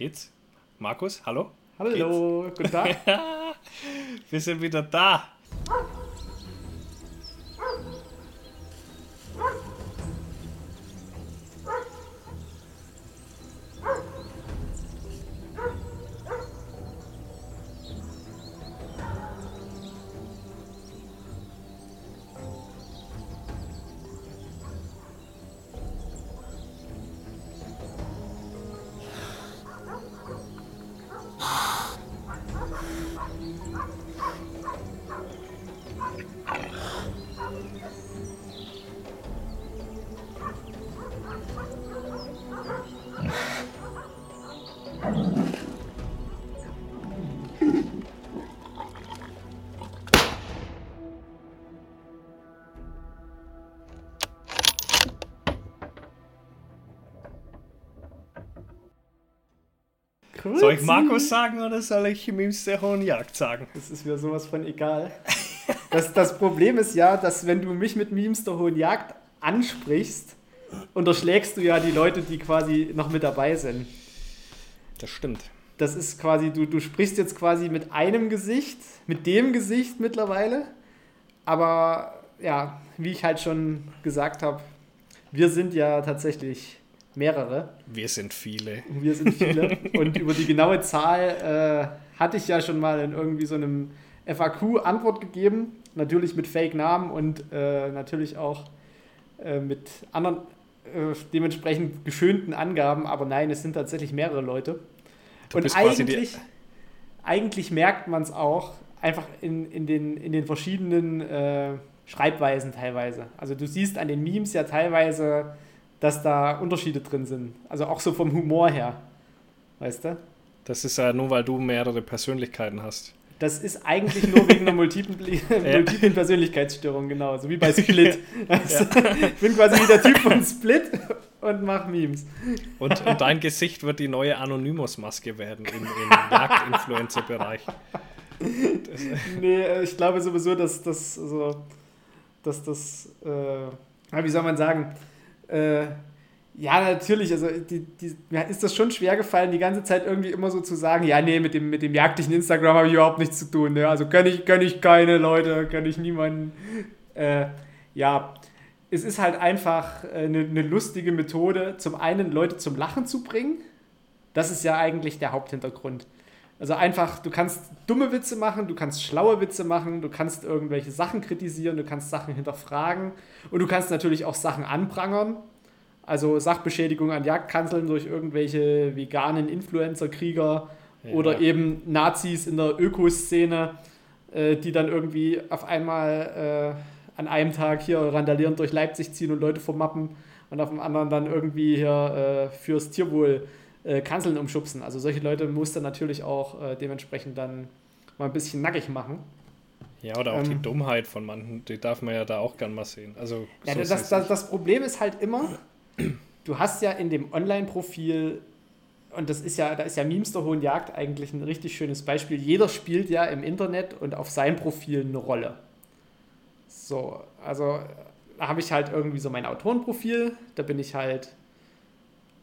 Geht's? Markus, hallo? Hallo, Geht's? guten Tag. Wir sind wieder da. Soll ich Markus sagen oder soll ich Memes der Hohen Jagd sagen? Das ist mir sowas von egal. Das, das Problem ist ja, dass wenn du mich mit Memes der Hohen Jagd ansprichst, unterschlägst du ja die Leute, die quasi noch mit dabei sind. Das stimmt. Das ist quasi, du, du sprichst jetzt quasi mit einem Gesicht, mit dem Gesicht mittlerweile. Aber ja, wie ich halt schon gesagt habe, wir sind ja tatsächlich mehrere. Wir sind viele. Wir sind viele. Und über die genaue Zahl äh, hatte ich ja schon mal in irgendwie so einem FAQ Antwort gegeben. Natürlich mit Fake-Namen und äh, natürlich auch äh, mit anderen äh, dementsprechend geschönten Angaben. Aber nein, es sind tatsächlich mehrere Leute. Du und eigentlich, eigentlich merkt man es auch einfach in, in, den, in den verschiedenen äh, Schreibweisen teilweise. Also du siehst an den Memes ja teilweise dass da Unterschiede drin sind. Also auch so vom Humor her. Weißt du? Das ist ja nur, weil du mehrere Persönlichkeiten hast. Das ist eigentlich nur wegen einer multiplen, multiplen Persönlichkeitsstörung, genau. So wie bei Split. Also, ich bin quasi wie der Typ von Split und mach Memes. Und, und dein Gesicht wird die neue Anonymous-Maske werden im, im Jagd-Influencer-Bereich. Nee, äh, ich glaube sowieso, dass das, also, dass das, äh, wie soll man sagen, äh, ja, natürlich, also die, die, mir ist das schon schwer gefallen, die ganze Zeit irgendwie immer so zu sagen, ja, nee, mit dem, mit dem jagdlichen Instagram habe ich überhaupt nichts zu tun. Ne? Also kann ich, kann ich keine Leute, kann ich niemanden. Äh, ja, es ist halt einfach eine, eine lustige Methode, zum einen Leute zum Lachen zu bringen. Das ist ja eigentlich der Haupthintergrund. Also einfach, du kannst dumme Witze machen, du kannst schlaue Witze machen, du kannst irgendwelche Sachen kritisieren, du kannst Sachen hinterfragen und du kannst natürlich auch Sachen anprangern. Also Sachbeschädigung an Jagdkanzeln durch irgendwelche veganen Influencer-Krieger ja. oder eben Nazis in der Ökoszene, äh, die dann irgendwie auf einmal äh, an einem Tag hier randalierend durch Leipzig ziehen und Leute vermappen und auf dem anderen dann irgendwie hier äh, fürs Tierwohl äh, Kanzeln umschubsen. Also solche Leute muss dann natürlich auch äh, dementsprechend dann mal ein bisschen nackig machen. Ja, oder auch ähm, die Dummheit von manchen, die darf man ja da auch gern mal sehen. Also, ja, so das, das, das Problem ist halt immer, du hast ja in dem Online-Profil, und das ist ja, da ist ja Memes der Hohen Jagd eigentlich ein richtig schönes Beispiel. Jeder spielt ja im Internet und auf sein Profil eine Rolle. So, also da habe ich halt irgendwie so mein Autorenprofil, da bin ich halt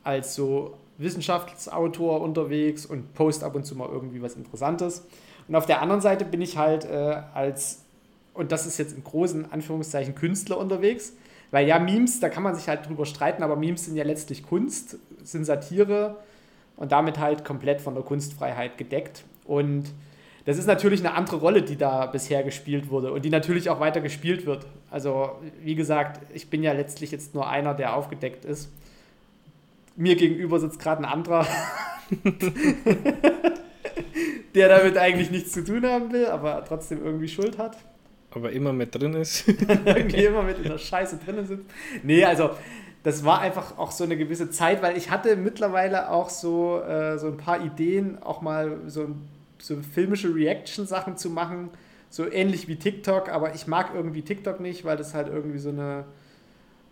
als so Wissenschaftsautor unterwegs und post ab und zu mal irgendwie was Interessantes. Und auf der anderen Seite bin ich halt äh, als, und das ist jetzt in großen Anführungszeichen, Künstler unterwegs. Weil ja, Memes, da kann man sich halt drüber streiten, aber Memes sind ja letztlich Kunst, sind Satire und damit halt komplett von der Kunstfreiheit gedeckt. Und das ist natürlich eine andere Rolle, die da bisher gespielt wurde und die natürlich auch weiter gespielt wird. Also, wie gesagt, ich bin ja letztlich jetzt nur einer, der aufgedeckt ist mir gegenüber sitzt gerade ein anderer, der damit eigentlich nichts zu tun haben will, aber trotzdem irgendwie Schuld hat. Aber immer mit drin ist. irgendwie immer mit in der Scheiße drin sitzt. Nee, also das war einfach auch so eine gewisse Zeit, weil ich hatte mittlerweile auch so, äh, so ein paar Ideen, auch mal so, so filmische Reaction-Sachen zu machen, so ähnlich wie TikTok, aber ich mag irgendwie TikTok nicht, weil das halt irgendwie so eine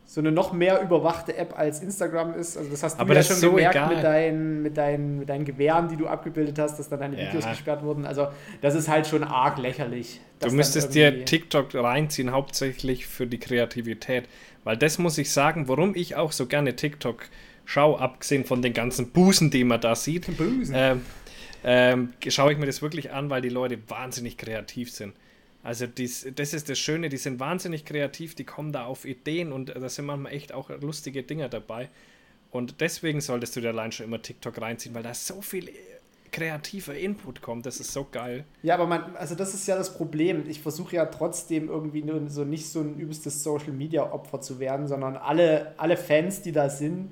so eine noch mehr überwachte App als Instagram ist. Also das hast du Aber ja schon so gemerkt egal. mit deinen, mit, deinen, mit deinen Gewehren, die du abgebildet hast, dass dann deine Videos ja. gesperrt wurden. Also das ist halt schon arg lächerlich. Du müsstest dir TikTok reinziehen, hauptsächlich für die Kreativität. Weil das muss ich sagen, warum ich auch so gerne TikTok schaue, abgesehen von den ganzen Busen, die man da sieht, ähm, ähm, schaue ich mir das wirklich an, weil die Leute wahnsinnig kreativ sind. Also dies, das ist das Schöne, die sind wahnsinnig kreativ, die kommen da auf Ideen und da sind manchmal echt auch lustige Dinge dabei. Und deswegen solltest du dir allein schon immer TikTok reinziehen, weil da so viel kreativer Input kommt. Das ist so geil. Ja, aber man, also das ist ja das Problem. Ich versuche ja trotzdem irgendwie nur so nicht so ein übelstes Social Media Opfer zu werden, sondern alle, alle Fans, die da sind,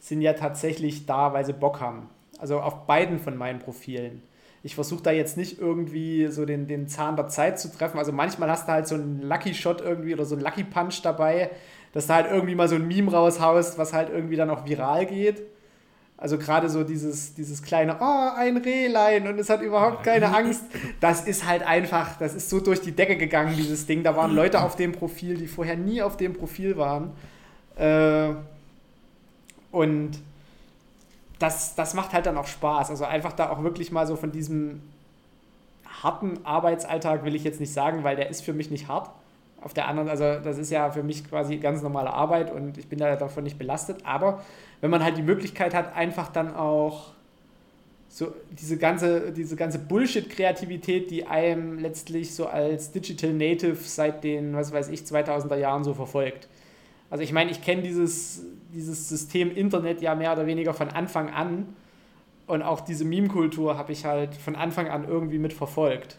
sind ja tatsächlich da, weil sie Bock haben. Also auf beiden von meinen Profilen. Ich versuche da jetzt nicht irgendwie so den, den Zahn der Zeit zu treffen. Also manchmal hast du halt so einen Lucky Shot irgendwie oder so einen Lucky Punch dabei, dass du halt irgendwie mal so ein Meme raushaust, was halt irgendwie dann auch viral geht. Also gerade so dieses, dieses kleine, oh, ein Rehlein und es hat überhaupt keine Angst. Das ist halt einfach, das ist so durch die Decke gegangen, dieses Ding. Da waren Leute auf dem Profil, die vorher nie auf dem Profil waren. Äh, und das, das macht halt dann auch Spaß. Also einfach da auch wirklich mal so von diesem harten Arbeitsalltag will ich jetzt nicht sagen, weil der ist für mich nicht hart. Auf der anderen, also das ist ja für mich quasi ganz normale Arbeit und ich bin da davon nicht belastet. Aber wenn man halt die Möglichkeit hat, einfach dann auch so diese ganze, diese ganze Bullshit-Kreativität, die einem letztlich so als Digital Native seit den, was weiß ich, 2000er Jahren so verfolgt. Also ich meine, ich kenne dieses, dieses System Internet ja mehr oder weniger von Anfang an und auch diese Meme-Kultur habe ich halt von Anfang an irgendwie mit verfolgt.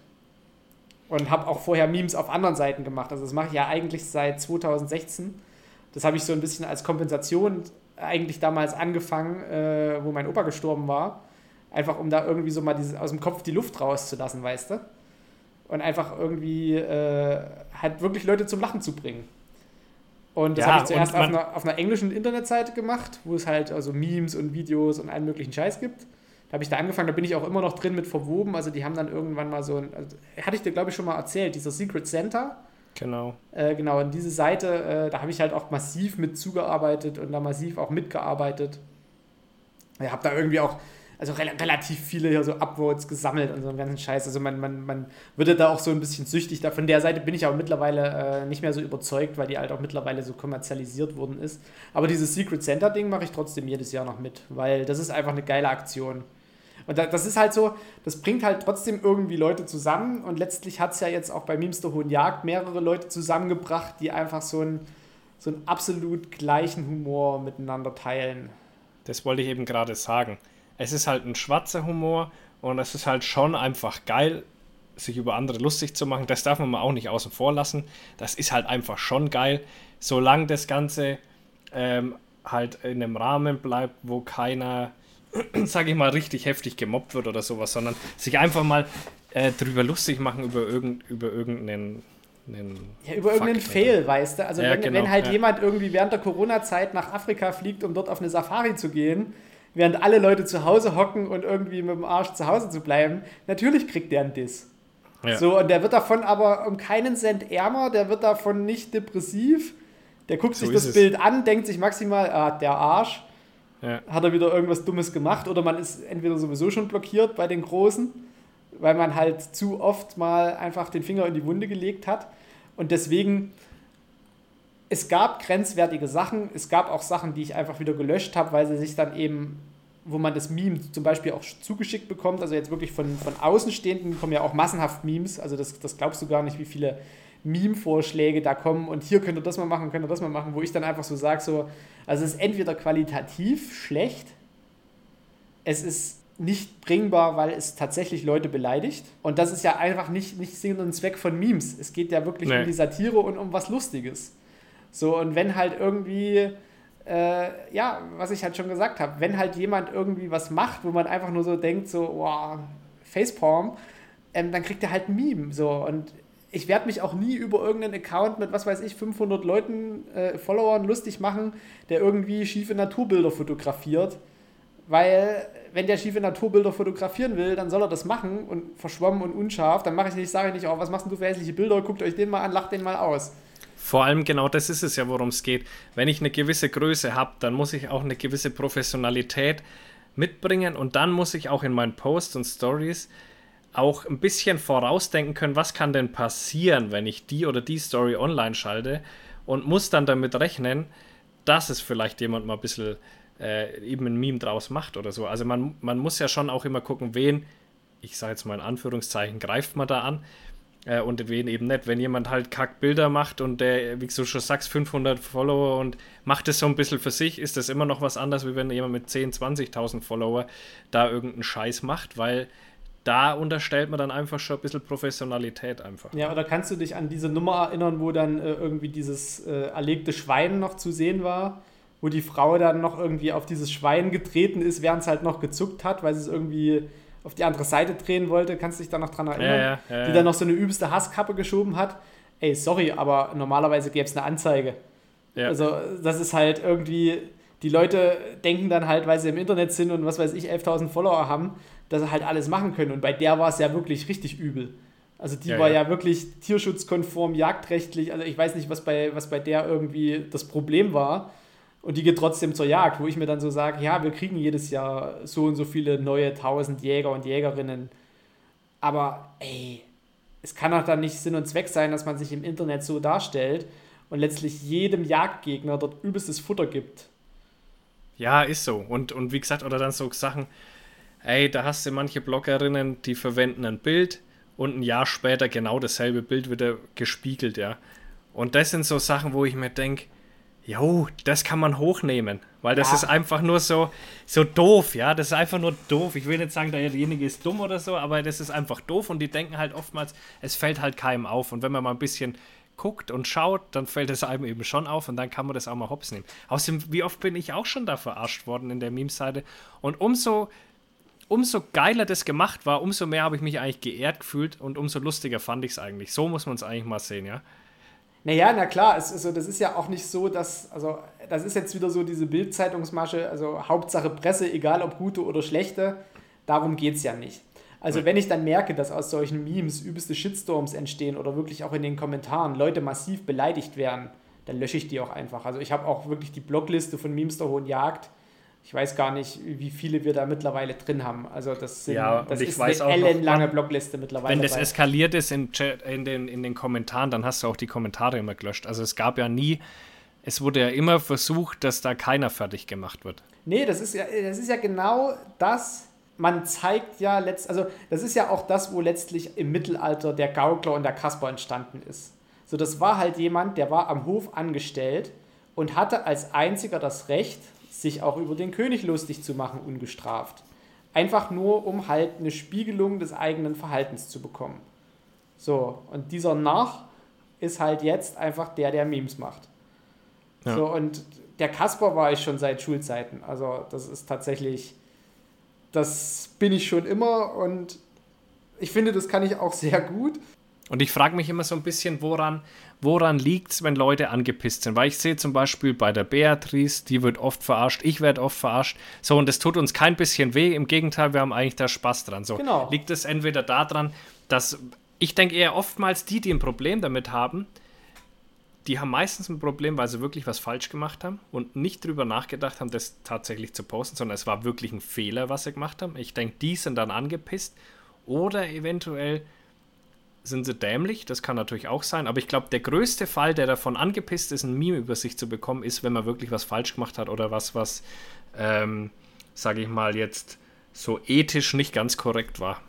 Und habe auch vorher Memes auf anderen Seiten gemacht. Also das mache ich ja eigentlich seit 2016. Das habe ich so ein bisschen als Kompensation eigentlich damals angefangen, äh, wo mein Opa gestorben war. Einfach um da irgendwie so mal dieses, aus dem Kopf die Luft rauszulassen, weißt du? Und einfach irgendwie äh, halt wirklich Leute zum Lachen zu bringen. Und das ja, habe ich zuerst auf einer, auf einer, englischen Internetseite gemacht, wo es halt also Memes und Videos und allen möglichen Scheiß gibt. Da habe ich da angefangen, da bin ich auch immer noch drin mit verwoben. Also die haben dann irgendwann mal so ein, also, hatte ich dir glaube ich schon mal erzählt, dieser Secret Center Genau. Äh, genau, und diese Seite, äh, da habe ich halt auch massiv mit zugearbeitet und da massiv auch mitgearbeitet. Ich habe da irgendwie auch also re relativ viele hier so Upvotes gesammelt und so einen ganzen Scheiß. Also man, man, man würde da auch so ein bisschen süchtig. Da von der Seite bin ich aber mittlerweile äh, nicht mehr so überzeugt, weil die halt auch mittlerweile so kommerzialisiert worden ist. Aber dieses Secret Center Ding mache ich trotzdem jedes Jahr noch mit, weil das ist einfach eine geile Aktion. Und das ist halt so, das bringt halt trotzdem irgendwie Leute zusammen und letztlich hat es ja jetzt auch bei Memes der Hohen Jagd mehrere Leute zusammengebracht, die einfach so einen, so einen absolut gleichen Humor miteinander teilen. Das wollte ich eben gerade sagen. Es ist halt ein schwarzer Humor und es ist halt schon einfach geil, sich über andere lustig zu machen. Das darf man mal auch nicht außen vor lassen. Das ist halt einfach schon geil, solange das Ganze ähm, halt in einem Rahmen bleibt, wo keiner sage ich mal, richtig heftig gemobbt wird oder sowas, sondern sich einfach mal äh, drüber lustig machen über, irgend, über irgendeinen. ja, über irgendeinen Fail, weißt du? Also, ja, wenn, genau, wenn halt ja. jemand irgendwie während der Corona-Zeit nach Afrika fliegt, um dort auf eine Safari zu gehen, während alle Leute zu Hause hocken und irgendwie mit dem Arsch zu Hause zu bleiben, natürlich kriegt der einen Diss. Ja. So, und der wird davon aber um keinen Cent ärmer, der wird davon nicht depressiv. Der guckt so sich das Bild an, denkt sich maximal, ah, der Arsch ja. hat er wieder irgendwas Dummes gemacht oder man ist entweder sowieso schon blockiert bei den Großen, weil man halt zu oft mal einfach den Finger in die Wunde gelegt hat. Und deswegen, es gab grenzwertige Sachen, es gab auch Sachen, die ich einfach wieder gelöscht habe, weil sie sich dann eben, wo man das Meme zum Beispiel auch zugeschickt bekommt, also jetzt wirklich von, von Außenstehenden kommen ja auch massenhaft Memes, also das, das glaubst du gar nicht, wie viele Meme-Vorschläge da kommen und hier könnt ihr das mal machen, könnt ihr das mal machen, wo ich dann einfach so sage, so, also es ist entweder qualitativ schlecht, es ist nicht bringbar, weil es tatsächlich Leute beleidigt. Und das ist ja einfach nicht, nicht Sinn und Zweck von Memes. Es geht ja wirklich nee. um die Satire und um was Lustiges. So, und wenn halt irgendwie, äh, ja, was ich halt schon gesagt habe, wenn halt jemand irgendwie was macht, wo man einfach nur so denkt, so, wow, Facepalm, ähm, dann kriegt er halt ein Meme. So, und ich werde mich auch nie über irgendeinen Account mit, was weiß ich, 500 Leuten, äh, Followern lustig machen, der irgendwie schiefe Naturbilder fotografiert. Weil, wenn der schiefe Naturbilder fotografieren will, dann soll er das machen und verschwommen und unscharf. Dann mache ich nicht, sage ich nicht, oh, was machst du für hässliche Bilder? Guckt euch den mal an, lacht den mal aus. Vor allem genau das ist es ja, worum es geht. Wenn ich eine gewisse Größe habe, dann muss ich auch eine gewisse Professionalität mitbringen und dann muss ich auch in meinen Posts und Stories auch ein bisschen vorausdenken können, was kann denn passieren, wenn ich die oder die Story online schalte und muss dann damit rechnen, dass es vielleicht jemand mal ein bisschen äh, eben ein Meme draus macht oder so. Also man, man muss ja schon auch immer gucken, wen, ich sage jetzt mal in Anführungszeichen, greift man da an äh, und wen eben nicht. Wenn jemand halt Kackbilder macht und der, wie du schon sagst, 500 Follower und macht es so ein bisschen für sich, ist das immer noch was anderes, wie wenn jemand mit 10, 20.000 Follower da irgendeinen Scheiß macht, weil da unterstellt man dann einfach schon ein bisschen Professionalität einfach. Ja, oder kannst du dich an diese Nummer erinnern, wo dann äh, irgendwie dieses äh, erlegte Schwein noch zu sehen war? Wo die Frau dann noch irgendwie auf dieses Schwein getreten ist, während es halt noch gezuckt hat, weil sie es irgendwie auf die andere Seite drehen wollte. Kannst du dich da noch dran erinnern? Ja, ja, die dann noch so eine übelste Hasskappe geschoben hat. Ey, sorry, aber normalerweise gäbe es eine Anzeige. Also, das ist halt irgendwie. Die Leute denken dann halt, weil sie im Internet sind und was weiß ich, 11.000 Follower haben, dass sie halt alles machen können. Und bei der war es ja wirklich richtig übel. Also die ja, war ja. ja. wirklich tierschutzkonform, jagdrechtlich. Also ich weiß nicht, was bei, was bei der irgendwie das Problem war. Und die geht trotzdem zur Jagd, wo ich mir dann so sage, ja, wir kriegen jedes Jahr so und so viele neue tausend Jäger und Jägerinnen. Aber ey, es kann doch dann nicht Sinn und Zweck sein, dass man sich im Internet so darstellt und letztlich jedem Jagdgegner dort übelstes Futter gibt. Ja, ist so. Und, und wie gesagt, oder dann so Sachen, ey, da hast du manche Bloggerinnen, die verwenden ein Bild und ein Jahr später genau dasselbe Bild wieder gespiegelt, ja. Und das sind so Sachen, wo ich mir denke, jo, das kann man hochnehmen, weil das ja. ist einfach nur so, so doof, ja, das ist einfach nur doof. Ich will nicht sagen, derjenige ist dumm oder so, aber das ist einfach doof und die denken halt oftmals, es fällt halt keinem auf. Und wenn man mal ein bisschen guckt und schaut, dann fällt es einem eben schon auf und dann kann man das auch mal hops nehmen. Außerdem, wie oft bin ich auch schon da verarscht worden in der Meme-Seite und umso umso geiler das gemacht war, umso mehr habe ich mich eigentlich geehrt gefühlt und umso lustiger fand ich es eigentlich. So muss man es eigentlich mal sehen, ja. Naja, na klar, es, also das ist ja auch nicht so, dass, also das ist jetzt wieder so diese Bildzeitungsmasche, also Hauptsache Presse, egal ob gute oder schlechte, darum geht es ja nicht. Also wenn ich dann merke, dass aus solchen Memes übelste Shitstorms entstehen oder wirklich auch in den Kommentaren Leute massiv beleidigt werden, dann lösche ich die auch einfach. Also ich habe auch wirklich die Blogliste von Memes der Hohen Jagd, ich weiß gar nicht, wie viele wir da mittlerweile drin haben. Also das, sind, ja, das ist eine ellenlange Blogliste mittlerweile. Wenn das eskaliert ist in, in, den, in den Kommentaren, dann hast du auch die Kommentare immer gelöscht. Also es gab ja nie, es wurde ja immer versucht, dass da keiner fertig gemacht wird. Nee, das ist ja, das ist ja genau das, man zeigt ja letzt, also das ist ja auch das, wo letztlich im Mittelalter der Gaukler und der Kasper entstanden ist. So, das war halt jemand, der war am Hof angestellt und hatte als einziger das Recht, sich auch über den König lustig zu machen, ungestraft. Einfach nur, um halt eine Spiegelung des eigenen Verhaltens zu bekommen. So, und dieser Nach ist halt jetzt einfach der, der Memes macht. Ja. So, und der Kasper war ich schon seit Schulzeiten. Also, das ist tatsächlich, das bin ich schon immer und ich finde, das kann ich auch sehr gut. Und ich frage mich immer so ein bisschen, woran, woran liegt es, wenn Leute angepisst sind? Weil ich sehe zum Beispiel bei der Beatrice, die wird oft verarscht, ich werde oft verarscht. So, und das tut uns kein bisschen weh. Im Gegenteil, wir haben eigentlich da Spaß dran. So, genau. liegt es entweder daran, dass ich denke eher oftmals die, die ein Problem damit haben, die haben meistens ein Problem, weil sie wirklich was falsch gemacht haben und nicht drüber nachgedacht haben, das tatsächlich zu posten, sondern es war wirklich ein Fehler, was sie gemacht haben. Ich denke, die sind dann angepisst oder eventuell sind sie dämlich, das kann natürlich auch sein, aber ich glaube, der größte Fall, der davon angepisst ist, ein Meme über sich zu bekommen, ist, wenn man wirklich was falsch gemacht hat oder was, was, ähm, sage ich mal, jetzt so ethisch nicht ganz korrekt war.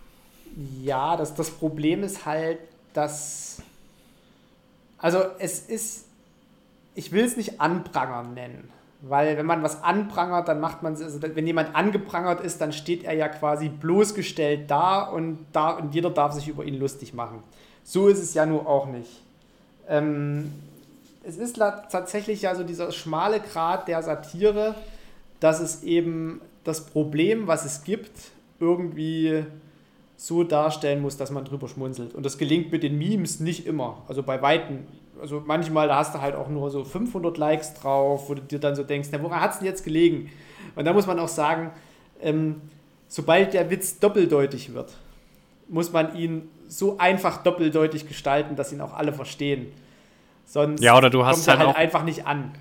Ja, das, das Problem ist halt, dass. Also, es ist. Ich will es nicht anprangern nennen. Weil wenn man was anprangert, dann macht man also wenn jemand angeprangert ist, dann steht er ja quasi bloßgestellt da und, da und jeder darf sich über ihn lustig machen. So ist es ja nur auch nicht. Ähm, es ist tatsächlich ja so dieser schmale Grad der Satire, dass es eben das Problem, was es gibt, irgendwie so darstellen muss, dass man drüber schmunzelt. Und das gelingt mit den Memes nicht immer. Also bei Weitem also manchmal, da hast du halt auch nur so 500 Likes drauf, wo du dir dann so denkst, na, woran hat es denn jetzt gelegen? Und da muss man auch sagen, ähm, sobald der Witz doppeldeutig wird, muss man ihn so einfach doppeldeutig gestalten, dass ihn auch alle verstehen. Sonst ja, oder du hast kommt halt, halt einfach nicht an.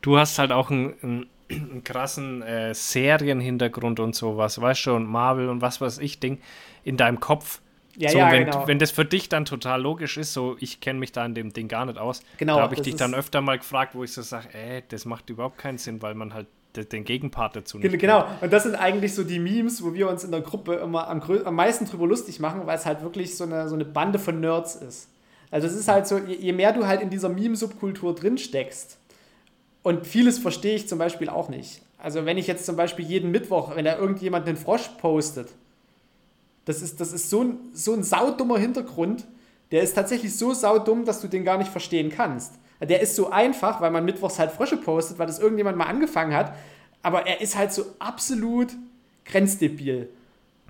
Du hast halt auch einen, einen, einen krassen äh, Serienhintergrund und sowas, weißt du, und Marvel und was weiß ich, Ding in deinem Kopf ja, so, ja, wenn, genau. wenn das für dich dann total logisch ist, so ich kenne mich da in dem Ding gar nicht aus, genau, da habe ich dich dann öfter mal gefragt, wo ich so sage, ey, das macht überhaupt keinen Sinn, weil man halt den Gegenpart dazu nicht. Genau, und das sind eigentlich so die Memes, wo wir uns in der Gruppe immer am, am meisten drüber lustig machen, weil es halt wirklich so eine, so eine Bande von Nerds ist. Also es ist halt so, je, je mehr du halt in dieser Meme-Subkultur drin steckst, und vieles verstehe ich zum Beispiel auch nicht. Also wenn ich jetzt zum Beispiel jeden Mittwoch, wenn da irgendjemand einen Frosch postet, das ist, das ist so ein, so ein saudummer Hintergrund, der ist tatsächlich so saudumm, dass du den gar nicht verstehen kannst. Der ist so einfach, weil man mittwochs halt Frösche postet, weil das irgendjemand mal angefangen hat. Aber er ist halt so absolut grenzdebil.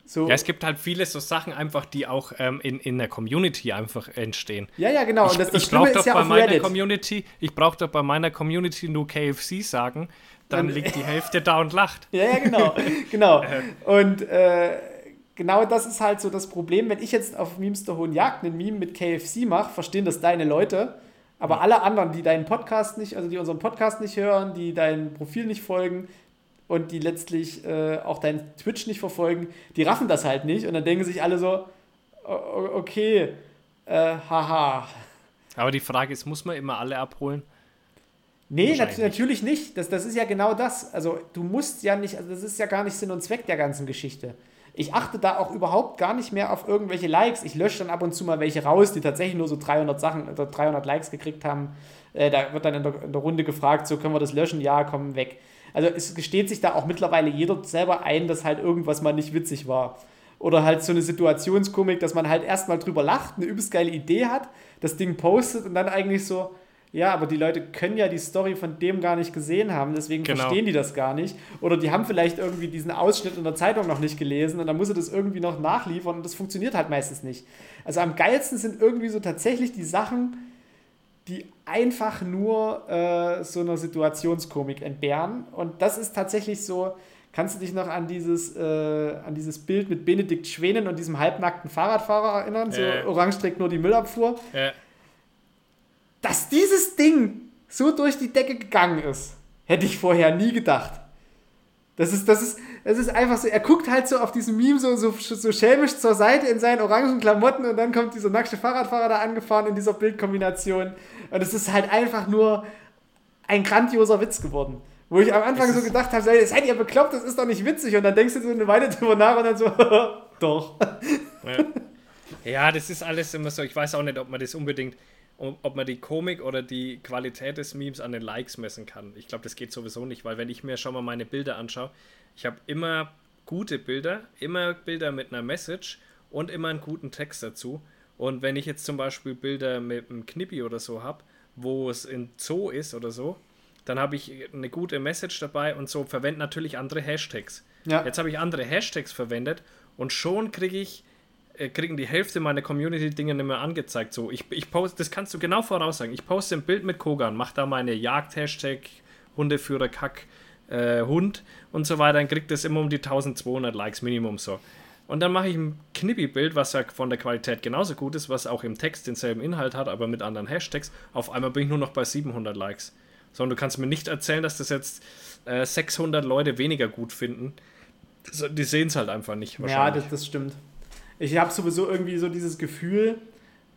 So. Ja, es gibt halt viele so Sachen einfach, die auch ähm, in, in der Community einfach entstehen. Ja, ja, genau. Ich, Und das, das ich brauche doch ja bei meiner Reddit. Community, ich brauche doch bei meiner Community nur KFC sagen, dann, liegt die Hälfte da und lacht. Ja, ja, genau, genau. Und äh, genau das ist halt so das Problem, wenn ich jetzt auf Memes der Hohen Jagd einen Meme mit KFC mache, verstehen das deine Leute. Aber alle anderen, die deinen Podcast nicht, also die unseren Podcast nicht hören, die dein Profil nicht folgen, und die letztlich äh, auch deinen Twitch nicht verfolgen, die raffen das halt nicht und dann denken sich alle so, okay, äh, haha. Aber die Frage ist, muss man immer alle abholen? Nee, nat natürlich nicht. Das, das ist ja genau das. Also du musst ja nicht, also das ist ja gar nicht Sinn und Zweck der ganzen Geschichte. Ich achte da auch überhaupt gar nicht mehr auf irgendwelche Likes. Ich lösche dann ab und zu mal welche raus, die tatsächlich nur so 300 Sachen oder 300 Likes gekriegt haben. Äh, da wird dann in der, in der Runde gefragt, so können wir das löschen? Ja, komm weg. Also es gesteht sich da auch mittlerweile jeder selber ein, dass halt irgendwas mal nicht witzig war. Oder halt so eine Situationskomik, dass man halt erstmal drüber lacht, eine übelst geile Idee hat, das Ding postet und dann eigentlich so, ja, aber die Leute können ja die Story von dem gar nicht gesehen haben, deswegen genau. verstehen die das gar nicht. Oder die haben vielleicht irgendwie diesen Ausschnitt in der Zeitung noch nicht gelesen und dann muss er das irgendwie noch nachliefern und das funktioniert halt meistens nicht. Also am geilsten sind irgendwie so tatsächlich die Sachen, die einfach nur äh, so einer Situationskomik entbehren. Und das ist tatsächlich so. Kannst du dich noch an dieses, äh, an dieses Bild mit Benedikt Schwenen und diesem halbnackten Fahrradfahrer erinnern? So äh. orange trägt nur die Müllabfuhr. Dass dieses Ding so durch die Decke gegangen ist, hätte ich vorher nie gedacht. Das ist, das ist, das ist einfach so, er guckt halt so auf diesem Meme so, so, so schelmisch zur Seite in seinen orangen Klamotten und dann kommt dieser nackte Fahrradfahrer da angefahren in dieser Bildkombination. Und es ist halt einfach nur ein grandioser Witz geworden. Wo ich am Anfang so gedacht habe, seid ihr bekloppt, das ist doch nicht witzig. Und dann denkst du so eine Weile drüber nach und dann so, doch. Ja. ja, das ist alles immer so. Ich weiß auch nicht, ob man das unbedingt ob man die Komik oder die Qualität des Memes an den Likes messen kann. Ich glaube, das geht sowieso nicht, weil wenn ich mir schon mal meine Bilder anschaue, ich habe immer gute Bilder, immer Bilder mit einer Message und immer einen guten Text dazu. Und wenn ich jetzt zum Beispiel Bilder mit einem Knippi oder so habe, wo es in Zoo ist oder so, dann habe ich eine gute Message dabei und so verwende natürlich andere Hashtags. Ja. Jetzt habe ich andere Hashtags verwendet und schon kriege ich kriegen die Hälfte meiner Community-Dinge nicht mehr angezeigt. So, ich, ich poste, das kannst du genau voraussagen. Ich poste ein Bild mit Kogan, mache da meine Jagd-Hashtag, Hundeführer, Kack, äh, Hund und so weiter, dann kriegt das immer um die 1200 Likes Minimum so. Und dann mache ich ein Knippi-Bild, was ja von der Qualität genauso gut ist, was auch im Text denselben Inhalt hat, aber mit anderen Hashtags. Auf einmal bin ich nur noch bei 700 Likes. So, und du kannst mir nicht erzählen, dass das jetzt äh, 600 Leute weniger gut finden. Die sehen es halt einfach nicht. Ja, das, das stimmt. Ich habe sowieso irgendwie so dieses Gefühl,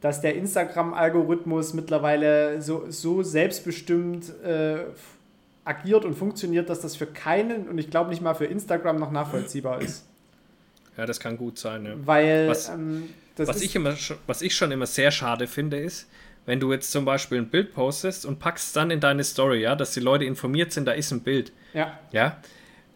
dass der Instagram-Algorithmus mittlerweile so, so selbstbestimmt äh, agiert und funktioniert, dass das für keinen und ich glaube nicht mal für Instagram noch nachvollziehbar ist. Ja, das kann gut sein. Ja. Weil was, ähm, was ich, immer, was ich schon immer sehr schade finde, ist, wenn du jetzt zum Beispiel ein Bild postest und packst dann in deine Story, ja, dass die Leute informiert sind, da ist ein Bild. Ja. Ja.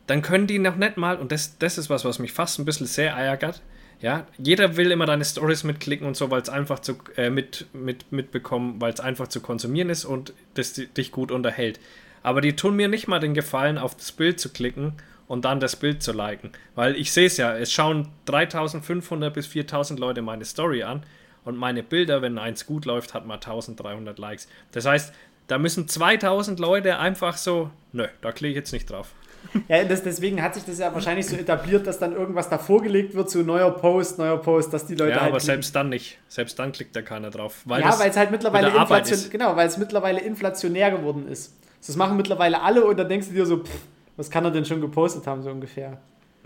Dann können die noch nicht mal, und das, das ist was, was mich fast ein bisschen sehr ärgert, ja, jeder will immer deine Stories mitklicken und so, weil es einfach zu äh, mit, mit, mitbekommen, weil es einfach zu konsumieren ist und das dich gut unterhält. Aber die tun mir nicht mal den Gefallen, auf das Bild zu klicken und dann das Bild zu liken. Weil ich sehe es ja, es schauen 3500 bis 4000 Leute meine Story an und meine Bilder, wenn eins gut läuft, hat mal 1300 Likes. Das heißt, da müssen 2000 Leute einfach so, nö, da klicke ich jetzt nicht drauf. Ja, das, deswegen hat sich das ja wahrscheinlich so etabliert, dass dann irgendwas da vorgelegt wird, so neuer Post, neuer Post, dass die Leute ja, halt. aber selbst dann nicht. Selbst dann klickt da keiner drauf. Weil ja, weil es halt mittlerweile inflation, genau, weil es mittlerweile inflationär geworden ist. Das machen mittlerweile alle und dann denkst du dir so, pff, was kann er denn schon gepostet haben, so ungefähr.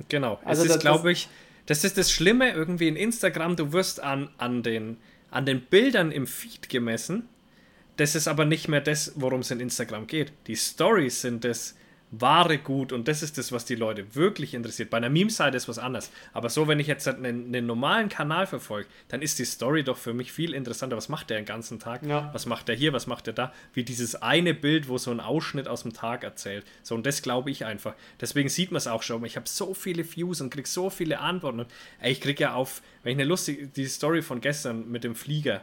Genau. Also es ist, glaube ich, das ist das Schlimme irgendwie in Instagram, du wirst an, an, den, an den Bildern im Feed gemessen. Das ist aber nicht mehr das, worum es in Instagram geht. Die Stories sind das, wahre Gut und das ist das, was die Leute wirklich interessiert. Bei einer Meme-Seite ist was anderes. Aber so, wenn ich jetzt einen, einen normalen Kanal verfolge, dann ist die Story doch für mich viel interessanter. Was macht der den ganzen Tag? Ja. Was macht der hier? Was macht der da? Wie dieses eine Bild, wo so ein Ausschnitt aus dem Tag erzählt. So, und das glaube ich einfach. Deswegen sieht man es auch schon. Ich habe so viele Views und kriege so viele Antworten. Und ey, ich kriege ja auf, wenn ich eine lustige, die Story von gestern mit dem Flieger,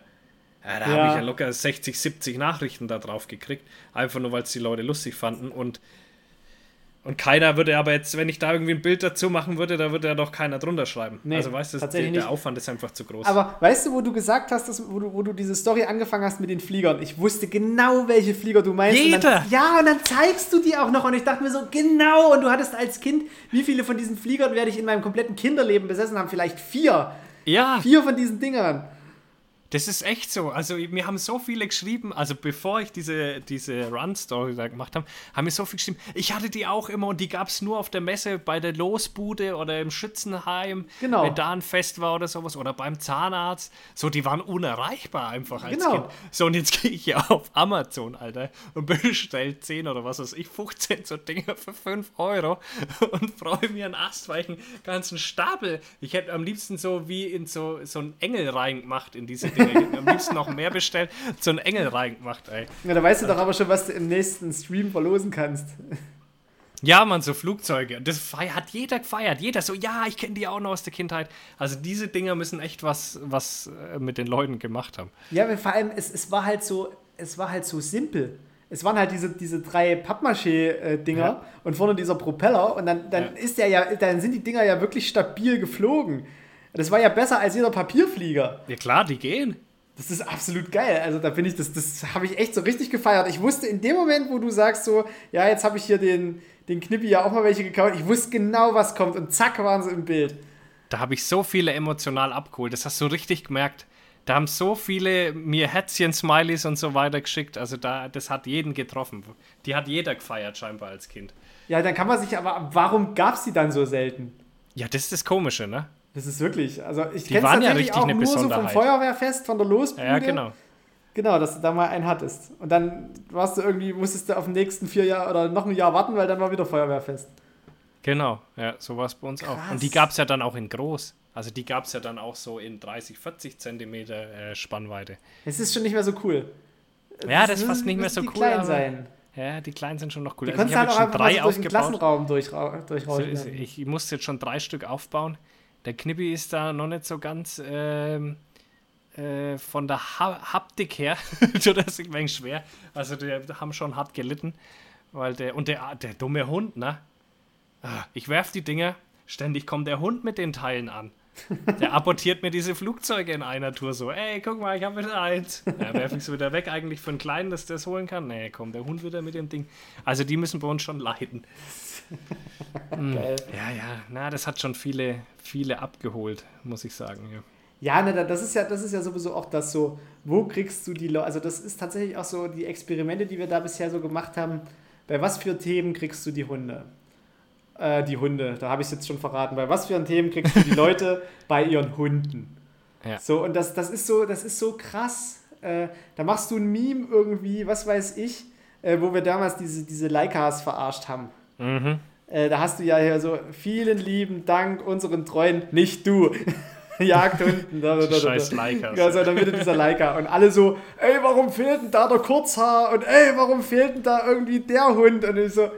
ja, da ja. habe ich ja locker 60, 70 Nachrichten da drauf gekriegt. Einfach nur, weil es die Leute lustig fanden. Und und keiner würde aber jetzt, wenn ich da irgendwie ein Bild dazu machen würde, da würde ja doch keiner drunter schreiben. Nee, also weißt du, der, der Aufwand ist einfach zu groß. Aber weißt du, wo du gesagt hast, dass, wo, du, wo du diese Story angefangen hast mit den Fliegern? Ich wusste genau, welche Flieger du meinst. Jeder! Und dann, ja, und dann zeigst du die auch noch. Und ich dachte mir so, genau. Und du hattest als Kind, wie viele von diesen Fliegern werde ich in meinem kompletten Kinderleben besessen haben? Vielleicht vier. Ja. Vier von diesen Dingern. Das ist echt so. Also, mir haben so viele geschrieben, also bevor ich diese, diese Run-Story da gemacht habe, haben mir so viele geschrieben. Ich hatte die auch immer und die gab es nur auf der Messe bei der Losbude oder im Schützenheim, genau. wenn da ein Fest war oder sowas, oder beim Zahnarzt. So, die waren unerreichbar einfach als genau. Kind. So, und jetzt gehe ich hier auf Amazon, Alter, und bestelle 10 oder was weiß ich, 15 so Dinger für 5 Euro und freue mir einen Ast, weil ich einen ganzen Stapel, ich hätte am liebsten so wie in so, so einen Engel reingemacht in diese Dinge. Hätte am liebsten noch mehr bestellt, so einen Engel reingemacht, ey. Ja, da weißt du doch aber schon, was du im nächsten Stream verlosen kannst. Ja, man, so Flugzeuge. Das hat jeder gefeiert. Jeder so, ja, ich kenne die auch noch aus der Kindheit. Also diese Dinger müssen echt was, was äh, mit den Leuten gemacht haben. Ja, vor allem, es, es war halt so, es war halt so simpel. Es waren halt diese, diese drei Pappmaché-Dinger ja. und vorne dieser Propeller und dann, dann ja. ist der ja, dann sind die Dinger ja wirklich stabil geflogen. Das war ja besser als jeder Papierflieger. Ja klar, die gehen. Das ist absolut geil. Also da bin ich, das, das habe ich echt so richtig gefeiert. Ich wusste in dem Moment, wo du sagst so, ja, jetzt habe ich hier den, den Knippi ja auch mal welche gekauft, ich wusste genau, was kommt und zack waren sie im Bild. Da habe ich so viele emotional abgeholt. Das hast du richtig gemerkt. Da haben so viele mir Herzchen, Smileys und so weiter geschickt. Also da, das hat jeden getroffen. Die hat jeder gefeiert scheinbar als Kind. Ja, dann kann man sich aber, warum gab es die dann so selten? Ja, das ist das Komische, ne? Das ist wirklich, also ich kenne es tatsächlich ja auch nur so vom Feuerwehrfest, von der Losbude. Ja, genau. Genau, dass du da mal einen hattest. Und dann warst du irgendwie, musstest du auf den nächsten vier Jahre oder noch ein Jahr warten, weil dann war wieder Feuerwehrfest. Genau, ja, so war es bei uns Krass. auch. Und die gab es ja dann auch in groß. Also die gab es ja dann auch so in 30, 40 Zentimeter äh, Spannweite. Es ist schon nicht mehr so cool. Ja, das, ist fast nicht mehr so cool. Klein sein. Ja, die kleinen sind schon noch cool. Die also ich halt auch schon drei durch den Klassenraum durch, durchrauschen. So, ich muss jetzt schon drei Stück aufbauen. Der Knippi ist da noch nicht so ganz ähm, äh, von der ha Haptik her. das ist ein wenig schwer. Also die haben schon hart gelitten. Weil der, und der, der dumme Hund, ne? Ah, ich werf die Dinger, ständig kommt der Hund mit den Teilen an. Der apportiert mir diese Flugzeuge in einer Tour so. Ey, guck mal, ich habe wieder eins. Ja, werf ich so wieder weg, eigentlich für einen Kleinen, dass der es holen kann. Nee, komm, der Hund wieder mit dem Ding. Also die müssen bei uns schon leiden. Hm. Geil. Ja, ja, na, das hat schon viele, viele abgeholt, muss ich sagen. Ja. Ja, ne, das ist ja, das ist ja sowieso auch das so, wo kriegst du die Leute, also das ist tatsächlich auch so die Experimente, die wir da bisher so gemacht haben, bei was für Themen kriegst du die Hunde? Äh, die Hunde, da habe ich es jetzt schon verraten, bei was für Themen kriegst du die Leute bei ihren Hunden? Ja. So, und das, das ist so, das ist so krass. Äh, da machst du ein Meme irgendwie, was weiß ich, äh, wo wir damals diese, diese Leikas verarscht haben. Mhm. Äh, da hast du ja hier so, vielen lieben Dank unseren treuen, nicht du. Jagdhunden. Da, da, da, Scheiß Leica. Ja, so in der Mitte dieser Leica. Und alle so, ey, warum fehlt denn da der Kurzhaar? Und ey, warum fehlt denn da irgendwie der Hund? Und ich so,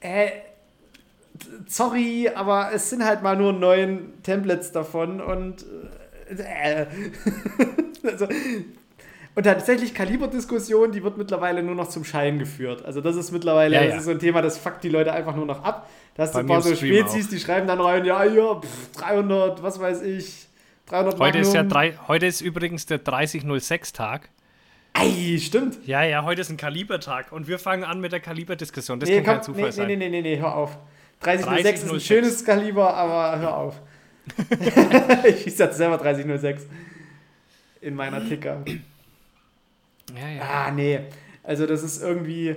äh, sorry, aber es sind halt mal nur neun Templates davon und äh, also, und tatsächlich Kaliberdiskussion, die wird mittlerweile nur noch zum Schein geführt. Also das ist mittlerweile ja, ja. Das ist so ein Thema, das fuckt die Leute einfach nur noch ab. Da hast du ein paar so Spezies, auch. die schreiben dann rein, ja, ja, pff, 300, was weiß ich, 300 heute ist, ja drei, heute ist übrigens der 3006-Tag. Ei, stimmt. Ja, ja, heute ist ein Kalibertag und wir fangen an mit der Kaliberdiskussion. Das nee, kann komm, kein Zufall nee, sein. Nee, nee, nee, nee, hör auf. 3006 30, ist ein schönes Kaliber, aber hör auf. ich schieße jetzt selber 3006 in meiner Ticker. Ja, ja. Ah, nee. Also das ist irgendwie.